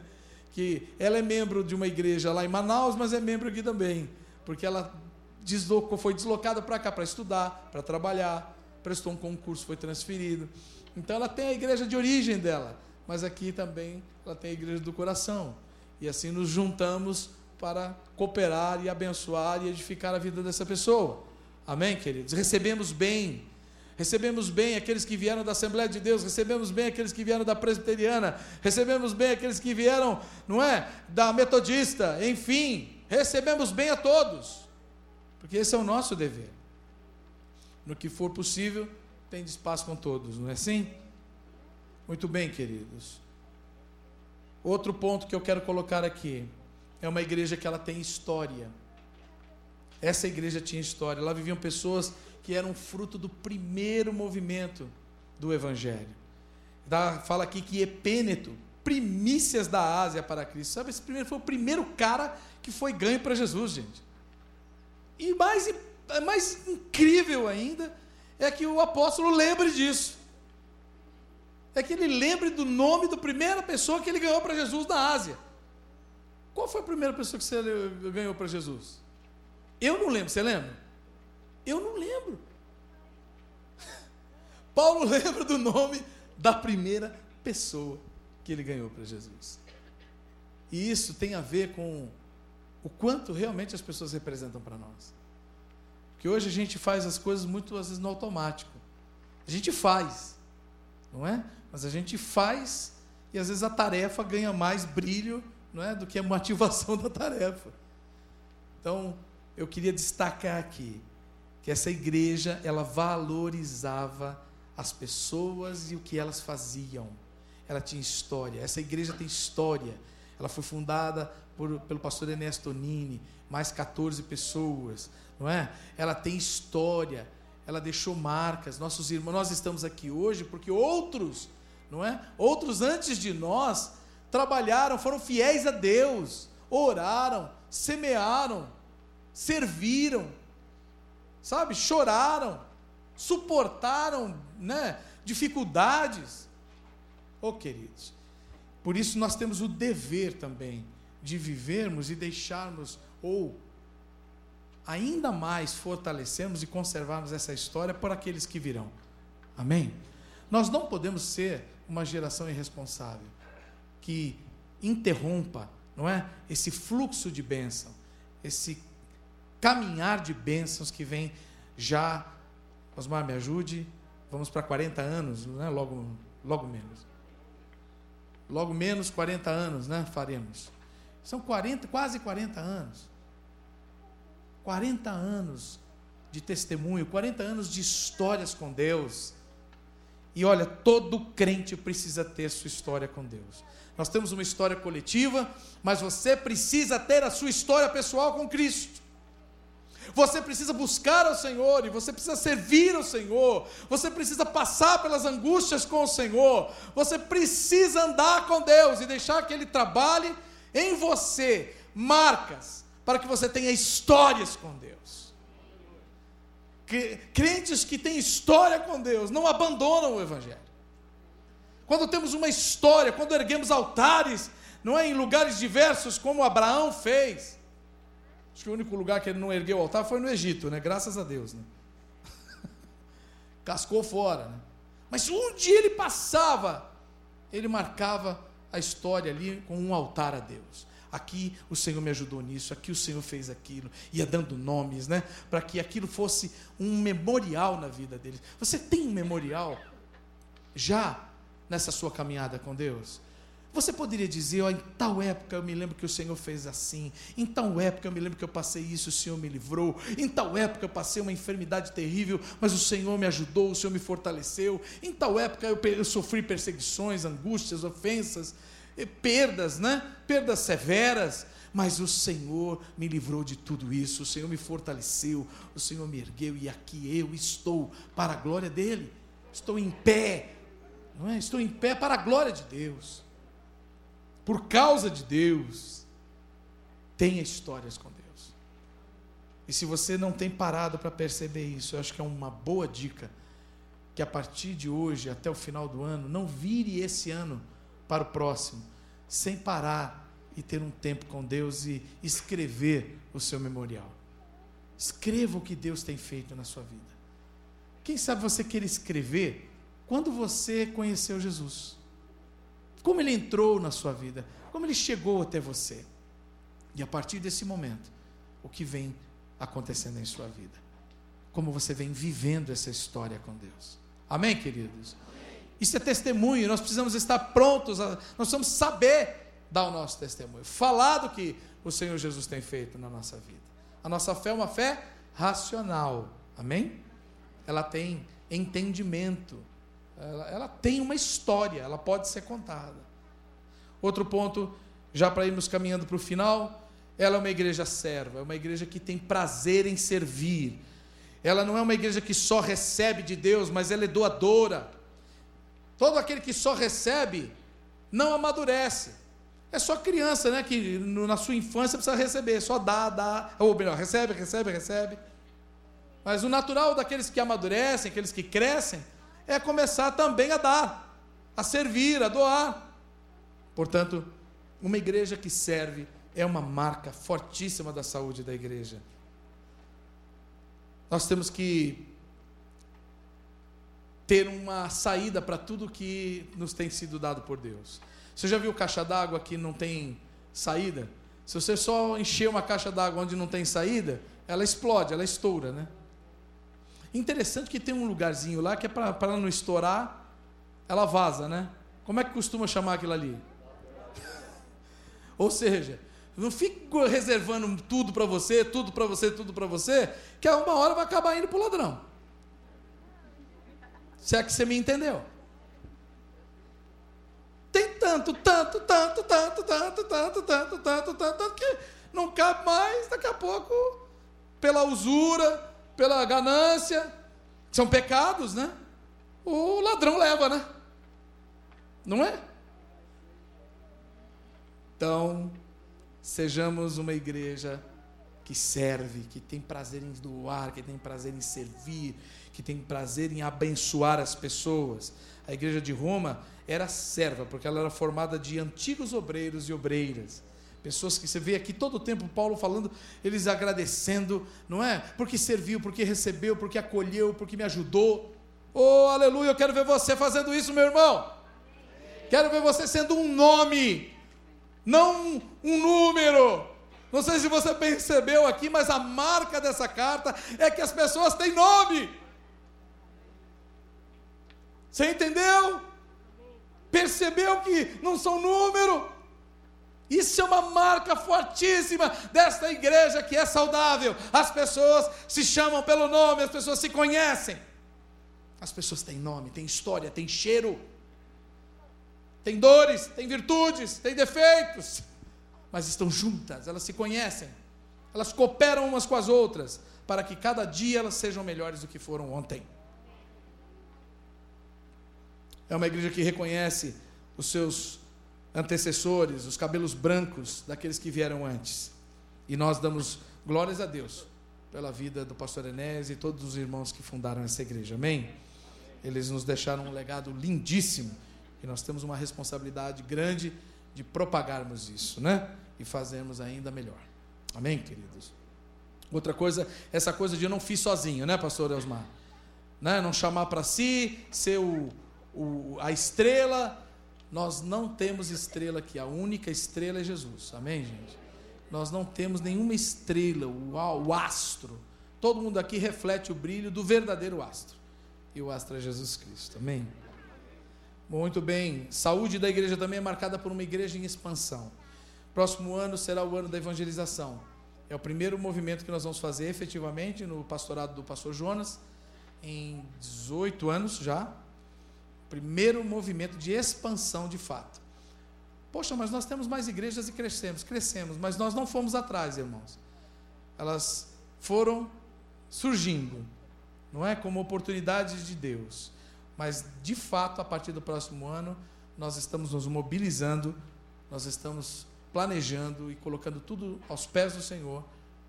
S1: Que ela é membro de uma igreja lá em Manaus, mas é membro aqui também, porque ela deslocou, foi deslocada para cá para estudar, para trabalhar, prestou um concurso, foi transferido. Então ela tem a igreja de origem dela mas aqui também ela tem a igreja do coração. E assim nos juntamos para cooperar e abençoar e edificar a vida dessa pessoa. Amém, queridos? Recebemos bem. Recebemos bem aqueles que vieram da Assembleia de Deus, recebemos bem aqueles que vieram da Presbiteriana, recebemos bem aqueles que vieram, não é? Da Metodista, enfim, recebemos bem a todos, porque esse é o nosso dever. No que for possível, tem espaço com todos, não é assim? Muito bem, queridos. Outro ponto que eu quero colocar aqui é uma igreja que ela tem história. Essa igreja tinha história. Lá viviam pessoas que eram fruto do primeiro movimento do evangelho. fala aqui que Epêneto, primícias da Ásia para Cristo. Sabe, esse primeiro foi o primeiro cara que foi ganho para Jesus, gente. E mais, mais incrível ainda é que o apóstolo lembre disso é que ele lembre do nome da primeira pessoa que ele ganhou para Jesus na Ásia. Qual foi a primeira pessoa que você ganhou para Jesus? Eu não lembro, você lembra? Eu não lembro. Paulo lembra do nome da primeira pessoa que ele ganhou para Jesus. E isso tem a ver com o quanto realmente as pessoas representam para nós. Porque hoje a gente faz as coisas muito às vezes no automático. A gente faz, não é? Mas a gente faz e às vezes a tarefa ganha mais brilho não é, do que a motivação da tarefa. Então, eu queria destacar aqui que essa igreja, ela valorizava as pessoas e o que elas faziam. Ela tinha história. Essa igreja tem história. Ela foi fundada por, pelo pastor Ernesto Nini, mais 14 pessoas, não é? Ela tem história. Ela deixou marcas. Nossos irmãos, nós estamos aqui hoje porque outros não é? Outros antes de nós trabalharam, foram fiéis a Deus, oraram, semearam, serviram, sabe? Choraram, suportaram, né? Dificuldades. Oh, queridos, por isso nós temos o dever também de vivermos e deixarmos ou ainda mais fortalecermos e conservarmos essa história por aqueles que virão. Amém? Nós não podemos ser uma geração irresponsável que interrompa, não é? Esse fluxo de bênção, esse caminhar de bênçãos que vem já. Osmar, me ajude. Vamos para 40 anos, né? Logo, logo menos. Logo menos 40 anos, né? Faremos. São 40, quase 40 anos. 40 anos de testemunho, 40 anos de histórias com Deus E olha, todo crente precisa ter sua história com Deus. Nós temos uma história coletiva, mas você precisa ter a sua história pessoal com Cristo. Você precisa buscar ao Senhor e você precisa servir ao Senhor. Você precisa passar pelas angústias com o Senhor. Você precisa andar com Deus e deixar que Ele trabalhe em você marcas para que você tenha histórias com Deus. Crentes que têm história com Deus não abandonam o Evangelho quando temos uma história, quando erguemos altares, não é em lugares diversos como Abraão fez. Acho que o único lugar que ele não ergueu altar foi no Egito, né? Graças a Deus, né? Cascou fora, né? Mas onde ele passava, ele marcava a história ali com um altar a Deus. Aqui o Senhor me ajudou nisso, aqui o Senhor fez aquilo, ia dando nomes, né? Para que aquilo fosse um memorial na vida deles. Você tem um memorial já nessa sua caminhada com Deus? Você poderia dizer, ó, em tal época eu me lembro que o Senhor fez assim, em tal época eu me lembro que eu passei isso, o Senhor me livrou, em tal época eu passei uma enfermidade terrível, mas o Senhor me ajudou, o Senhor me fortaleceu, em tal época eu, eu sofri perseguições, angústias, ofensas, perdas, né? Perdas severas, mas o Senhor me livrou de tudo isso, o Senhor me fortaleceu, o Senhor me ergueu e aqui eu estou para a glória dele. Estou em pé não é? Estou em pé para a glória de Deus. Por causa de Deus. Tenha histórias com Deus. E se você não tem parado para perceber isso, eu acho que é uma boa dica que a partir de hoje até o final do ano, não vire esse ano para o próximo sem parar e ter um tempo com Deus e escrever o seu memorial. Escreva o que Deus tem feito na sua vida. Quem sabe você queira escrever quando você conheceu Jesus. Como ele entrou na sua vida, como ele chegou até você. E a partir desse momento, o que vem acontecendo em sua vida. Como você vem vivendo essa história com Deus. Amém, queridos? Isso é testemunho, nós precisamos estar prontos, a, nós precisamos saber dar o nosso testemunho, falar do que o Senhor Jesus tem feito na nossa vida. A nossa fé é uma fé racional, amém? Ela tem entendimento, ela, ela tem uma história, ela pode ser contada. Outro ponto, já para irmos caminhando para o final, ela é uma igreja serva, é uma igreja que tem prazer em servir. Ela não é uma igreja que só recebe de Deus, mas ela é doadora. Todo aquele que só recebe não amadurece. É só criança, né? Que no, na sua infância precisa receber, só dá, dá. Ou melhor, recebe, recebe, recebe. Mas o natural daqueles que amadurecem, aqueles que crescem, é começar também a dar, a servir, a doar. Portanto, uma igreja que serve é uma marca fortíssima da saúde da igreja. Nós temos que ter uma saída para tudo que nos tem sido dado por Deus. Você já viu caixa d'água que não tem saída? Se você só encher uma caixa d'água onde não tem saída, ela explode, ela estoura, né? Interessante que tem um lugarzinho lá que é para não estourar, ela vaza, né? Como é que costuma chamar aquilo ali? Ou seja, não fique reservando tudo para você, tudo para você, tudo para você, que a uma hora vai acabar indo para o ladrão. Se é que você me entendeu. Tem tanto, tanto, tanto, tanto, tanto, tanto, tanto, tanto, tanto, que não cabe mais, daqui a pouco, pela usura, pela ganância, são pecados, né? O ladrão leva, né? Não é? Então, sejamos uma igreja que serve, que tem prazer em doar, que tem prazer em servir, que tem prazer em abençoar as pessoas. A igreja de Roma era serva, porque ela era formada de antigos obreiros e obreiras. Pessoas que você vê aqui todo o tempo Paulo falando, eles agradecendo, não é? Porque serviu, porque recebeu, porque acolheu, porque me ajudou. Oh, aleluia, eu quero ver você fazendo isso, meu irmão. Quero ver você sendo um nome, não um número. Não sei se você percebeu aqui, mas a marca dessa carta é que as pessoas têm nome. Você entendeu? Percebeu que não são número? Isso é uma marca fortíssima desta igreja que é saudável. As pessoas se chamam pelo nome, as pessoas se conhecem. As pessoas têm nome, têm história, têm cheiro, têm dores, têm virtudes, têm defeitos, mas estão juntas, elas se conhecem, elas cooperam umas com as outras, para que cada dia elas sejam melhores do que foram ontem. É uma igreja que reconhece os seus antecessores, os cabelos brancos daqueles que vieram antes. E nós damos glórias a Deus pela vida do pastor Enés e todos os irmãos que fundaram essa igreja. Amém? Eles nos deixaram um legado lindíssimo e nós temos uma responsabilidade grande de propagarmos isso, né? E fazermos ainda melhor. Amém, queridos? Outra coisa, essa coisa de eu não fiz sozinho, né, pastor Elsmar? Né? Não chamar para si, ser o, o, a estrela. Nós não temos estrela aqui, a única estrela é Jesus. Amém, gente? Nós não temos nenhuma estrela, o, o astro. Todo mundo aqui reflete o brilho do verdadeiro astro. E o astro é Jesus Cristo. Amém? Muito bem. Saúde da igreja também é marcada por uma igreja em expansão. Próximo ano será o ano da evangelização. É o primeiro movimento que nós vamos fazer efetivamente no pastorado do pastor Jonas, em 18 anos já. Primeiro movimento de expansão de fato. Poxa, mas nós temos mais igrejas e crescemos, crescemos, mas nós não fomos atrás, irmãos. Elas foram surgindo, não é? Como oportunidades de Deus. Mas, de fato, a partir do próximo ano, nós estamos nos mobilizando, nós estamos planejando e colocando tudo aos pés do Senhor,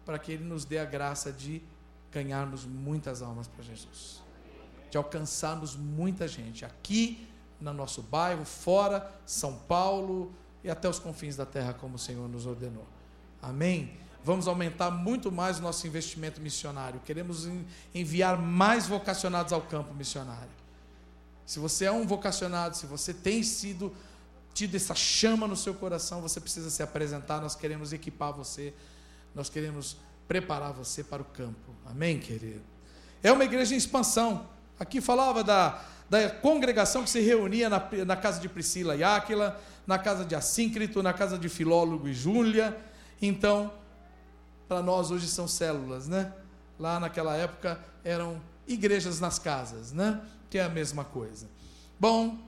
S1: para que Ele nos dê a graça de ganharmos muitas almas para Jesus, de alcançarmos muita gente aqui no nosso bairro, fora, São Paulo e até os confins da terra, como o Senhor nos ordenou. Amém? Vamos aumentar muito mais o nosso investimento missionário. Queremos enviar mais vocacionados ao campo missionário. Se você é um vocacionado, se você tem sido tido essa chama no seu coração, você precisa se apresentar. Nós queremos equipar você, nós queremos preparar você para o campo. Amém, querido? É uma igreja em expansão. Aqui falava da, da congregação que se reunia na, na casa de Priscila e Áquila, na casa de Assíncrito, na casa de Filólogo e Júlia. Então, para nós hoje são células, né? Lá naquela época eram igrejas nas casas, né? Que é a mesma coisa. Bom,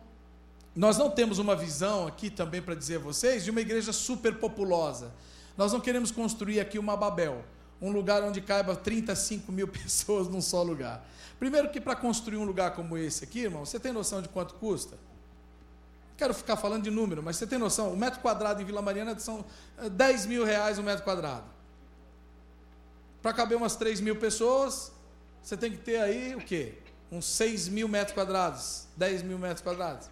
S1: nós não temos uma visão aqui também para dizer a vocês de uma igreja super populosa. Nós não queremos construir aqui uma Babel, um lugar onde caiba 35 mil pessoas num só lugar. Primeiro que para construir um lugar como esse aqui, irmão, você tem noção de quanto custa? Quero ficar falando de número, mas você tem noção? O metro quadrado em Vila Mariana são 10 eh, mil reais um metro quadrado. Para caber umas 3 mil pessoas, você tem que ter aí o quê? Uns 6 mil metros quadrados, 10 mil metros quadrados.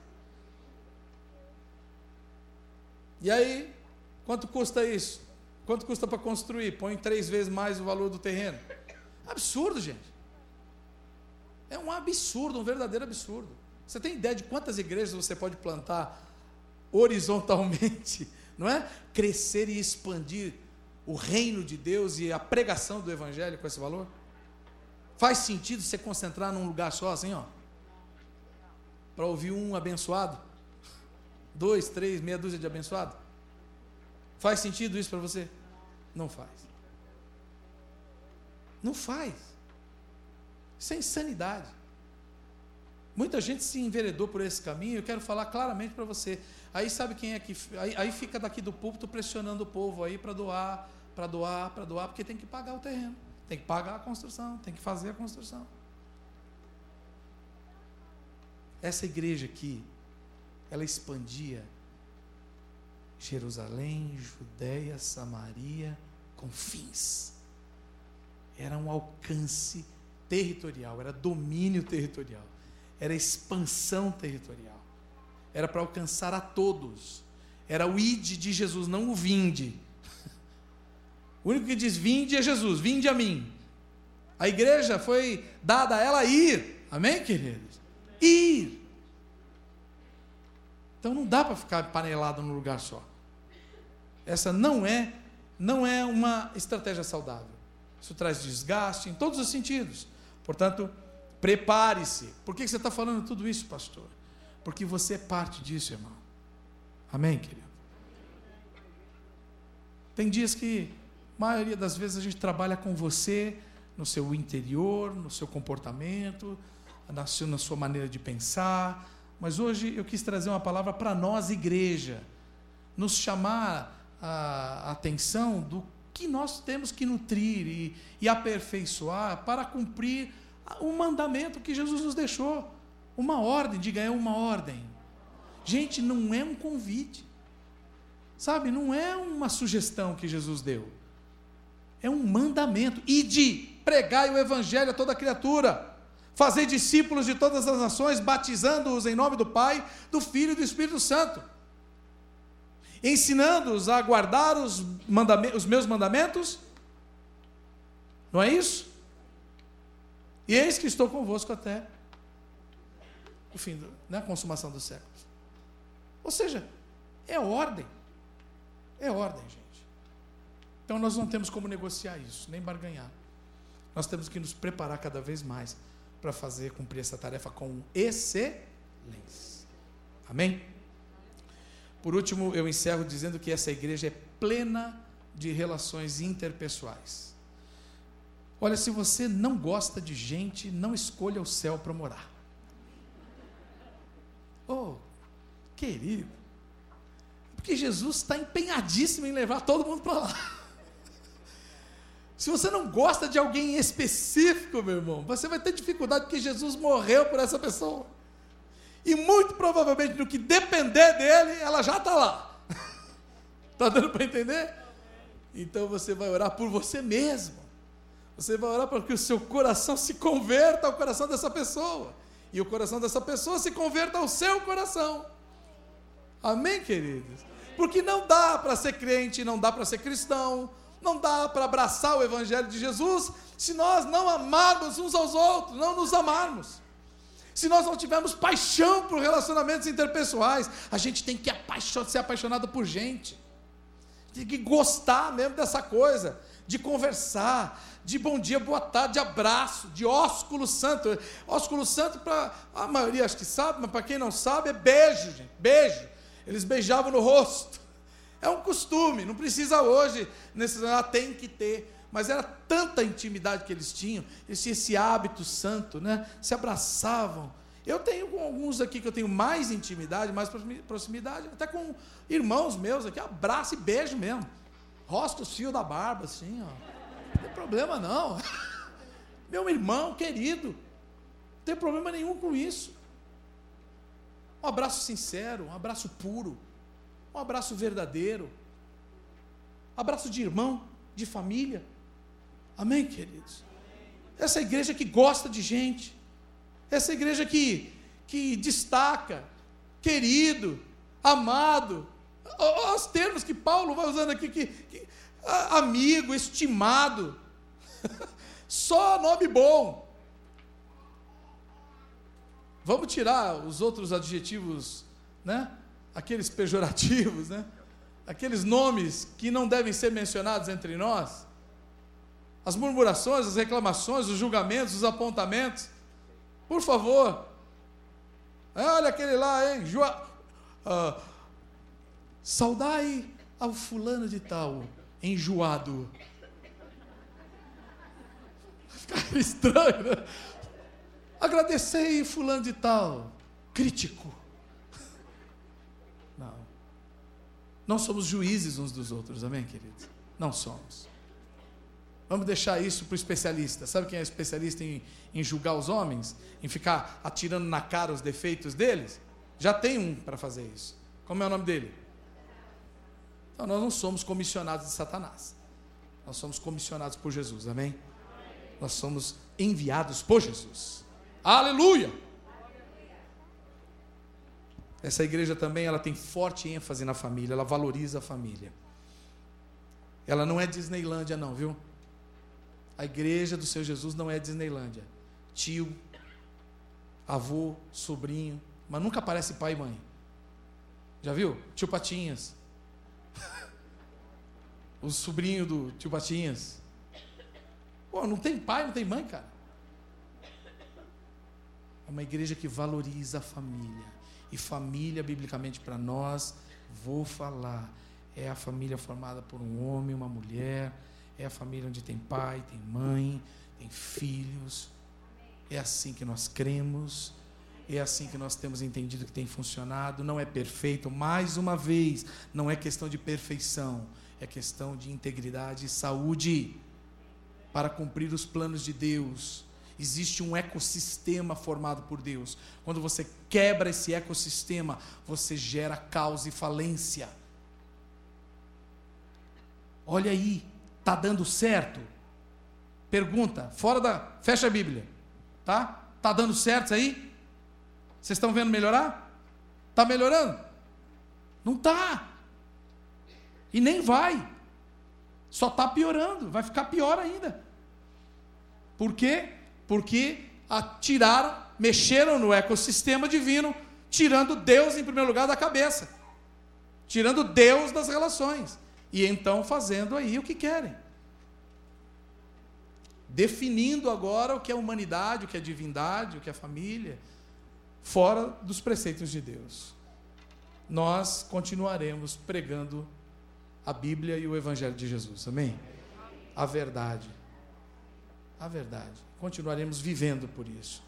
S1: E aí, quanto custa isso? Quanto custa para construir? Põe três vezes mais o valor do terreno. Absurdo, gente. É um absurdo, um verdadeiro absurdo. Você tem ideia de quantas igrejas você pode plantar horizontalmente, não é? Crescer e expandir o reino de Deus e a pregação do evangelho com esse valor? Faz sentido você concentrar num lugar só assim, ó? Para ouvir um abençoado? Dois, três, meia dúzia de abençoado? Faz sentido isso para você? Não faz. Não faz. Isso é insanidade. Muita gente se enveredou por esse caminho, eu quero falar claramente para você. Aí sabe quem é que. Aí, aí fica daqui do púlpito pressionando o povo aí para doar, para doar, para doar, porque tem que pagar o terreno, tem que pagar a construção, tem que fazer a construção. Essa igreja aqui, ela expandia Jerusalém, Judéia, Samaria, confins. Era um alcance territorial, era domínio territorial, era expansão territorial, era para alcançar a todos. Era o ide de Jesus, não o vinde. O único que diz vinde é Jesus, vinde a mim. A igreja foi dada a ela ir, amém, queridos? Ir. Então não dá para ficar panelado num lugar só. Essa não é, não é uma estratégia saudável. Isso traz desgaste em todos os sentidos. Portanto, prepare-se. Por que você está falando tudo isso, pastor? Porque você é parte disso, irmão. Amém, querido? Tem dias que, maioria das vezes, a gente trabalha com você no seu interior, no seu comportamento. na sua maneira de pensar, mas hoje eu quis trazer uma palavra para nós, igreja, nos chamar a atenção do que nós temos que nutrir e, e aperfeiçoar para cumprir o mandamento que Jesus nos deixou. Uma ordem, diga, é uma ordem. Gente, não é um convite. Sabe, não é uma sugestão que Jesus deu. É um mandamento. E de pregai o evangelho a toda criatura. Fazer discípulos de todas as nações, batizando-os em nome do Pai, do Filho e do Espírito Santo. Ensinando-os a guardar os, os meus mandamentos. Não é isso? E eis que estou convosco até o fim, da né, consumação dos séculos. Ou seja, é ordem. É ordem, gente. Então nós não temos como negociar isso, nem barganhar. Nós temos que nos preparar cada vez mais para fazer cumprir essa tarefa com excelência. Amém? Por último, eu encerro dizendo que essa igreja é plena de relações interpessoais. Olha, se você não gosta de gente, não escolha o céu para morar. Oh, querido, porque Jesus está empenhadíssimo em levar todo mundo para lá. Se você não gosta de alguém específico, meu irmão, você vai ter dificuldade porque Jesus morreu por essa pessoa. E muito provavelmente, no que depender dele, ela já está lá. Está dando para entender? Então você vai orar por você mesmo. Você vai orar para que o seu coração se converta ao coração dessa pessoa. E o coração dessa pessoa se converta ao seu coração. Amém, queridos? Porque não dá para ser crente, não dá para ser cristão, não dá para abraçar o Evangelho de Jesus se nós não amarmos uns aos outros, não nos amarmos. Se nós não tivermos paixão por relacionamentos interpessoais, a gente tem que ser apaixonado por gente, tem que gostar mesmo dessa coisa, de conversar, de bom dia, boa tarde, de abraço, de ósculo santo. Ósculo santo, para a maioria acho que sabe, mas para quem não sabe, é beijo, gente, beijo. Eles beijavam no rosto. É um costume, não precisa hoje, necessariamente, ah, tem que ter. Mas era tanta intimidade que eles tinham, eles tinham esse hábito santo, né? se abraçavam. Eu tenho com alguns aqui que eu tenho mais intimidade, mais proximidade, até com irmãos meus aqui, abraço e beijo mesmo. Rosto os fios da barba, assim, ó. Não tem problema não. Meu irmão querido, não tem problema nenhum com isso. Um abraço sincero, um abraço puro. Um abraço verdadeiro. Abraço de irmão, de família. Amém, queridos? Essa igreja que gosta de gente. Essa igreja que, que destaca, querido, amado. Os termos que Paulo vai usando aqui, que, que amigo, estimado. Só nome bom. Vamos tirar os outros adjetivos, né? aqueles pejorativos, né? aqueles nomes que não devem ser mencionados entre nós, as murmurações, as reclamações, os julgamentos, os apontamentos. Por favor, é, olha aquele lá, hein? Uh, saudai ao fulano de tal, enjoado. Fica estranho, né? Agradecei fulano de tal, crítico. Não somos juízes uns dos outros, amém, queridos? Não somos. Vamos deixar isso para o especialista. Sabe quem é especialista em, em julgar os homens? Em ficar atirando na cara os defeitos deles? Já tem um para fazer isso. Como é o nome dele? Então nós não somos comissionados de Satanás. Nós somos comissionados por Jesus, amém? Nós somos enviados por Jesus. Aleluia! Essa igreja também ela tem forte ênfase na família, ela valoriza a família. Ela não é Disneylândia não, viu? A igreja do Senhor Jesus não é Disneylândia. Tio, avô, sobrinho, mas nunca aparece pai e mãe. Já viu? Tio Patinhas. o sobrinho do tio Patinhas. Pô, não tem pai, não tem mãe, cara. É uma igreja que valoriza a família. E família, biblicamente, para nós, vou falar, é a família formada por um homem, uma mulher, é a família onde tem pai, tem mãe, tem filhos. É assim que nós cremos, é assim que nós temos entendido que tem funcionado. Não é perfeito, mais uma vez, não é questão de perfeição, é questão de integridade e saúde para cumprir os planos de Deus. Existe um ecossistema formado por Deus. Quando você quebra esse ecossistema, você gera caos e falência. Olha aí, tá dando certo? Pergunta, fora da, fecha a Bíblia, tá? Tá dando certo aí? Vocês estão vendo melhorar? Tá melhorando? Não tá. E nem vai. Só está piorando, vai ficar pior ainda. Por quê? Porque tiraram, mexeram no ecossistema divino, tirando Deus em primeiro lugar da cabeça, tirando Deus das relações, e então fazendo aí o que querem. Definindo agora o que é humanidade, o que é divindade, o que é família, fora dos preceitos de Deus. Nós continuaremos pregando a Bíblia e o Evangelho de Jesus. Amém? A verdade. A verdade. Continuaremos vivendo por isso.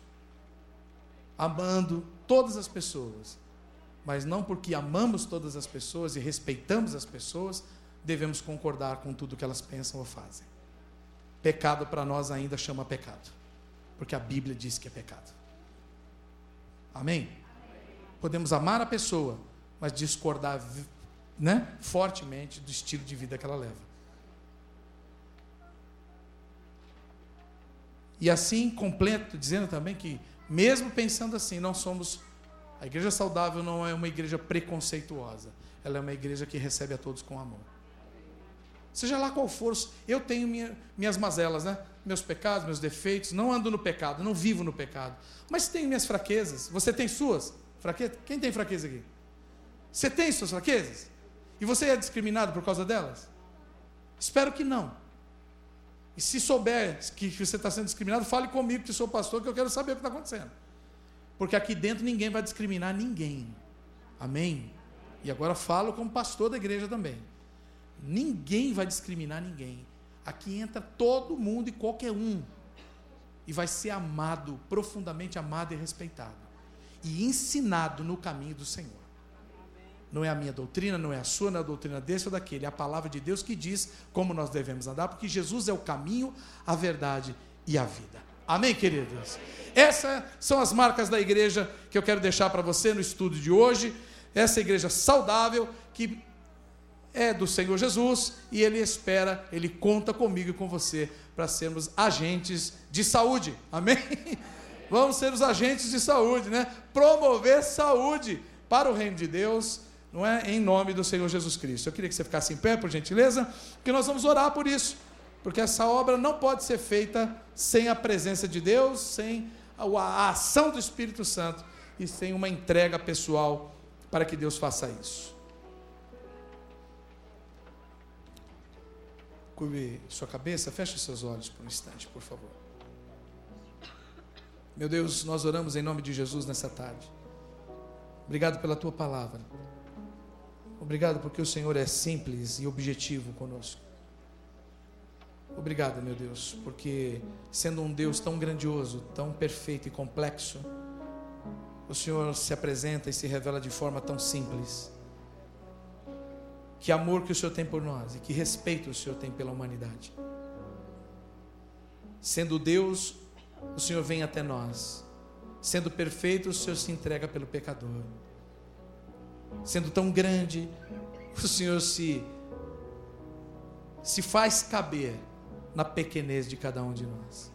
S1: Amando todas as pessoas. Mas não porque amamos todas as pessoas e respeitamos as pessoas, devemos concordar com tudo que elas pensam ou fazem. Pecado para nós ainda chama pecado. Porque a Bíblia diz que é pecado. Amém? Podemos amar a pessoa, mas discordar né, fortemente do estilo de vida que ela leva. E assim completo, dizendo também que, mesmo pensando assim, não somos. A igreja saudável não é uma igreja preconceituosa. Ela é uma igreja que recebe a todos com amor. Seja lá qual for, eu tenho minha, minhas mazelas, né? Meus pecados, meus defeitos, não ando no pecado, não vivo no pecado. Mas tenho minhas fraquezas. Você tem suas fraquezas? Quem tem fraqueza aqui? Você tem suas fraquezas? E você é discriminado por causa delas? Espero que não. E se souber que você está sendo discriminado, fale comigo, que sou pastor, que eu quero saber o que está acontecendo. Porque aqui dentro ninguém vai discriminar ninguém. Amém? E agora falo como pastor da igreja também. Ninguém vai discriminar ninguém. Aqui entra todo mundo e qualquer um. E vai ser amado, profundamente amado e respeitado. E ensinado no caminho do Senhor. Não é a minha doutrina, não é a sua, não é a doutrina desse ou daquele. É a palavra de Deus que diz como nós devemos andar, porque Jesus é o caminho, a verdade e a vida. Amém, queridos? Essas são as marcas da igreja que eu quero deixar para você no estudo de hoje. Essa igreja saudável que é do Senhor Jesus e Ele espera, Ele conta comigo e com você para sermos agentes de saúde. Amém? Vamos ser os agentes de saúde, né? Promover saúde para o reino de Deus não é? Em nome do Senhor Jesus Cristo. Eu queria que você ficasse em pé, por gentileza, porque nós vamos orar por isso, porque essa obra não pode ser feita sem a presença de Deus, sem a ação do Espírito Santo e sem uma entrega pessoal para que Deus faça isso. Curve sua cabeça, feche seus olhos por um instante, por favor. Meu Deus, nós oramos em nome de Jesus nessa tarde. Obrigado pela tua palavra. Obrigado porque o Senhor é simples e objetivo conosco. Obrigado, meu Deus, porque sendo um Deus tão grandioso, tão perfeito e complexo, o Senhor se apresenta e se revela de forma tão simples. Que amor que o Senhor tem por nós e que respeito o Senhor tem pela humanidade. Sendo Deus, o Senhor vem até nós. Sendo perfeito, o Senhor se entrega pelo pecador sendo tão grande, o Senhor se se faz caber na pequenez de cada um de nós.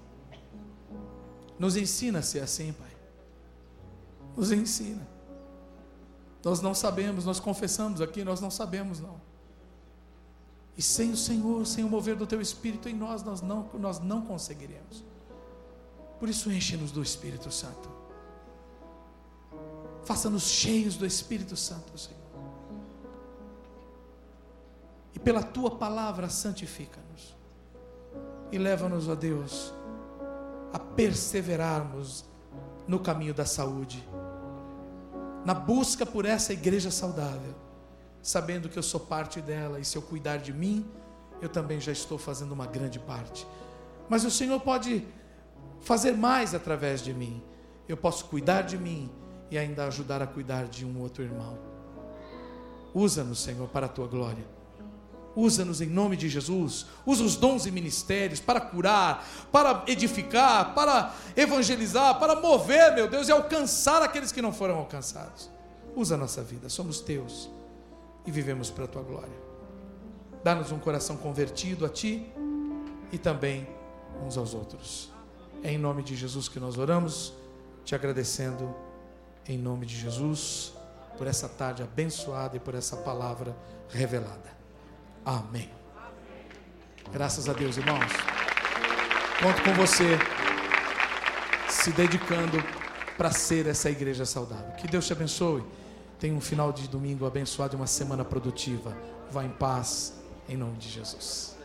S1: Nos ensina a ser assim, Pai. Nos ensina. Nós não sabemos, nós confessamos aqui, nós não sabemos não. E sem o Senhor, sem o mover do teu espírito em nós, nós não nós não conseguiremos. Por isso enche-nos do Espírito Santo. Faça-nos cheios do Espírito Santo, Senhor. E pela tua palavra, santifica-nos. E leva-nos, ó Deus, a perseverarmos no caminho da saúde, na busca por essa igreja saudável, sabendo que eu sou parte dela e se eu cuidar de mim, eu também já estou fazendo uma grande parte. Mas o Senhor pode fazer mais através de mim. Eu posso cuidar de mim e ainda ajudar a cuidar de um outro irmão. Usa-nos, Senhor, para a tua glória. Usa-nos em nome de Jesus. Usa os dons e ministérios para curar, para edificar, para evangelizar, para mover, meu Deus, e alcançar aqueles que não foram alcançados. Usa a nossa vida, somos teus e vivemos para a tua glória. Dá-nos um coração convertido a ti e também uns aos outros. É em nome de Jesus que nós oramos, te agradecendo, em nome de Jesus, por essa tarde abençoada e por essa palavra revelada. Amém. Graças a Deus, irmãos. Conto com você se dedicando para ser essa igreja saudável. Que Deus te abençoe. Tenha um final de domingo abençoado e uma semana produtiva. Vá em paz, em nome de Jesus.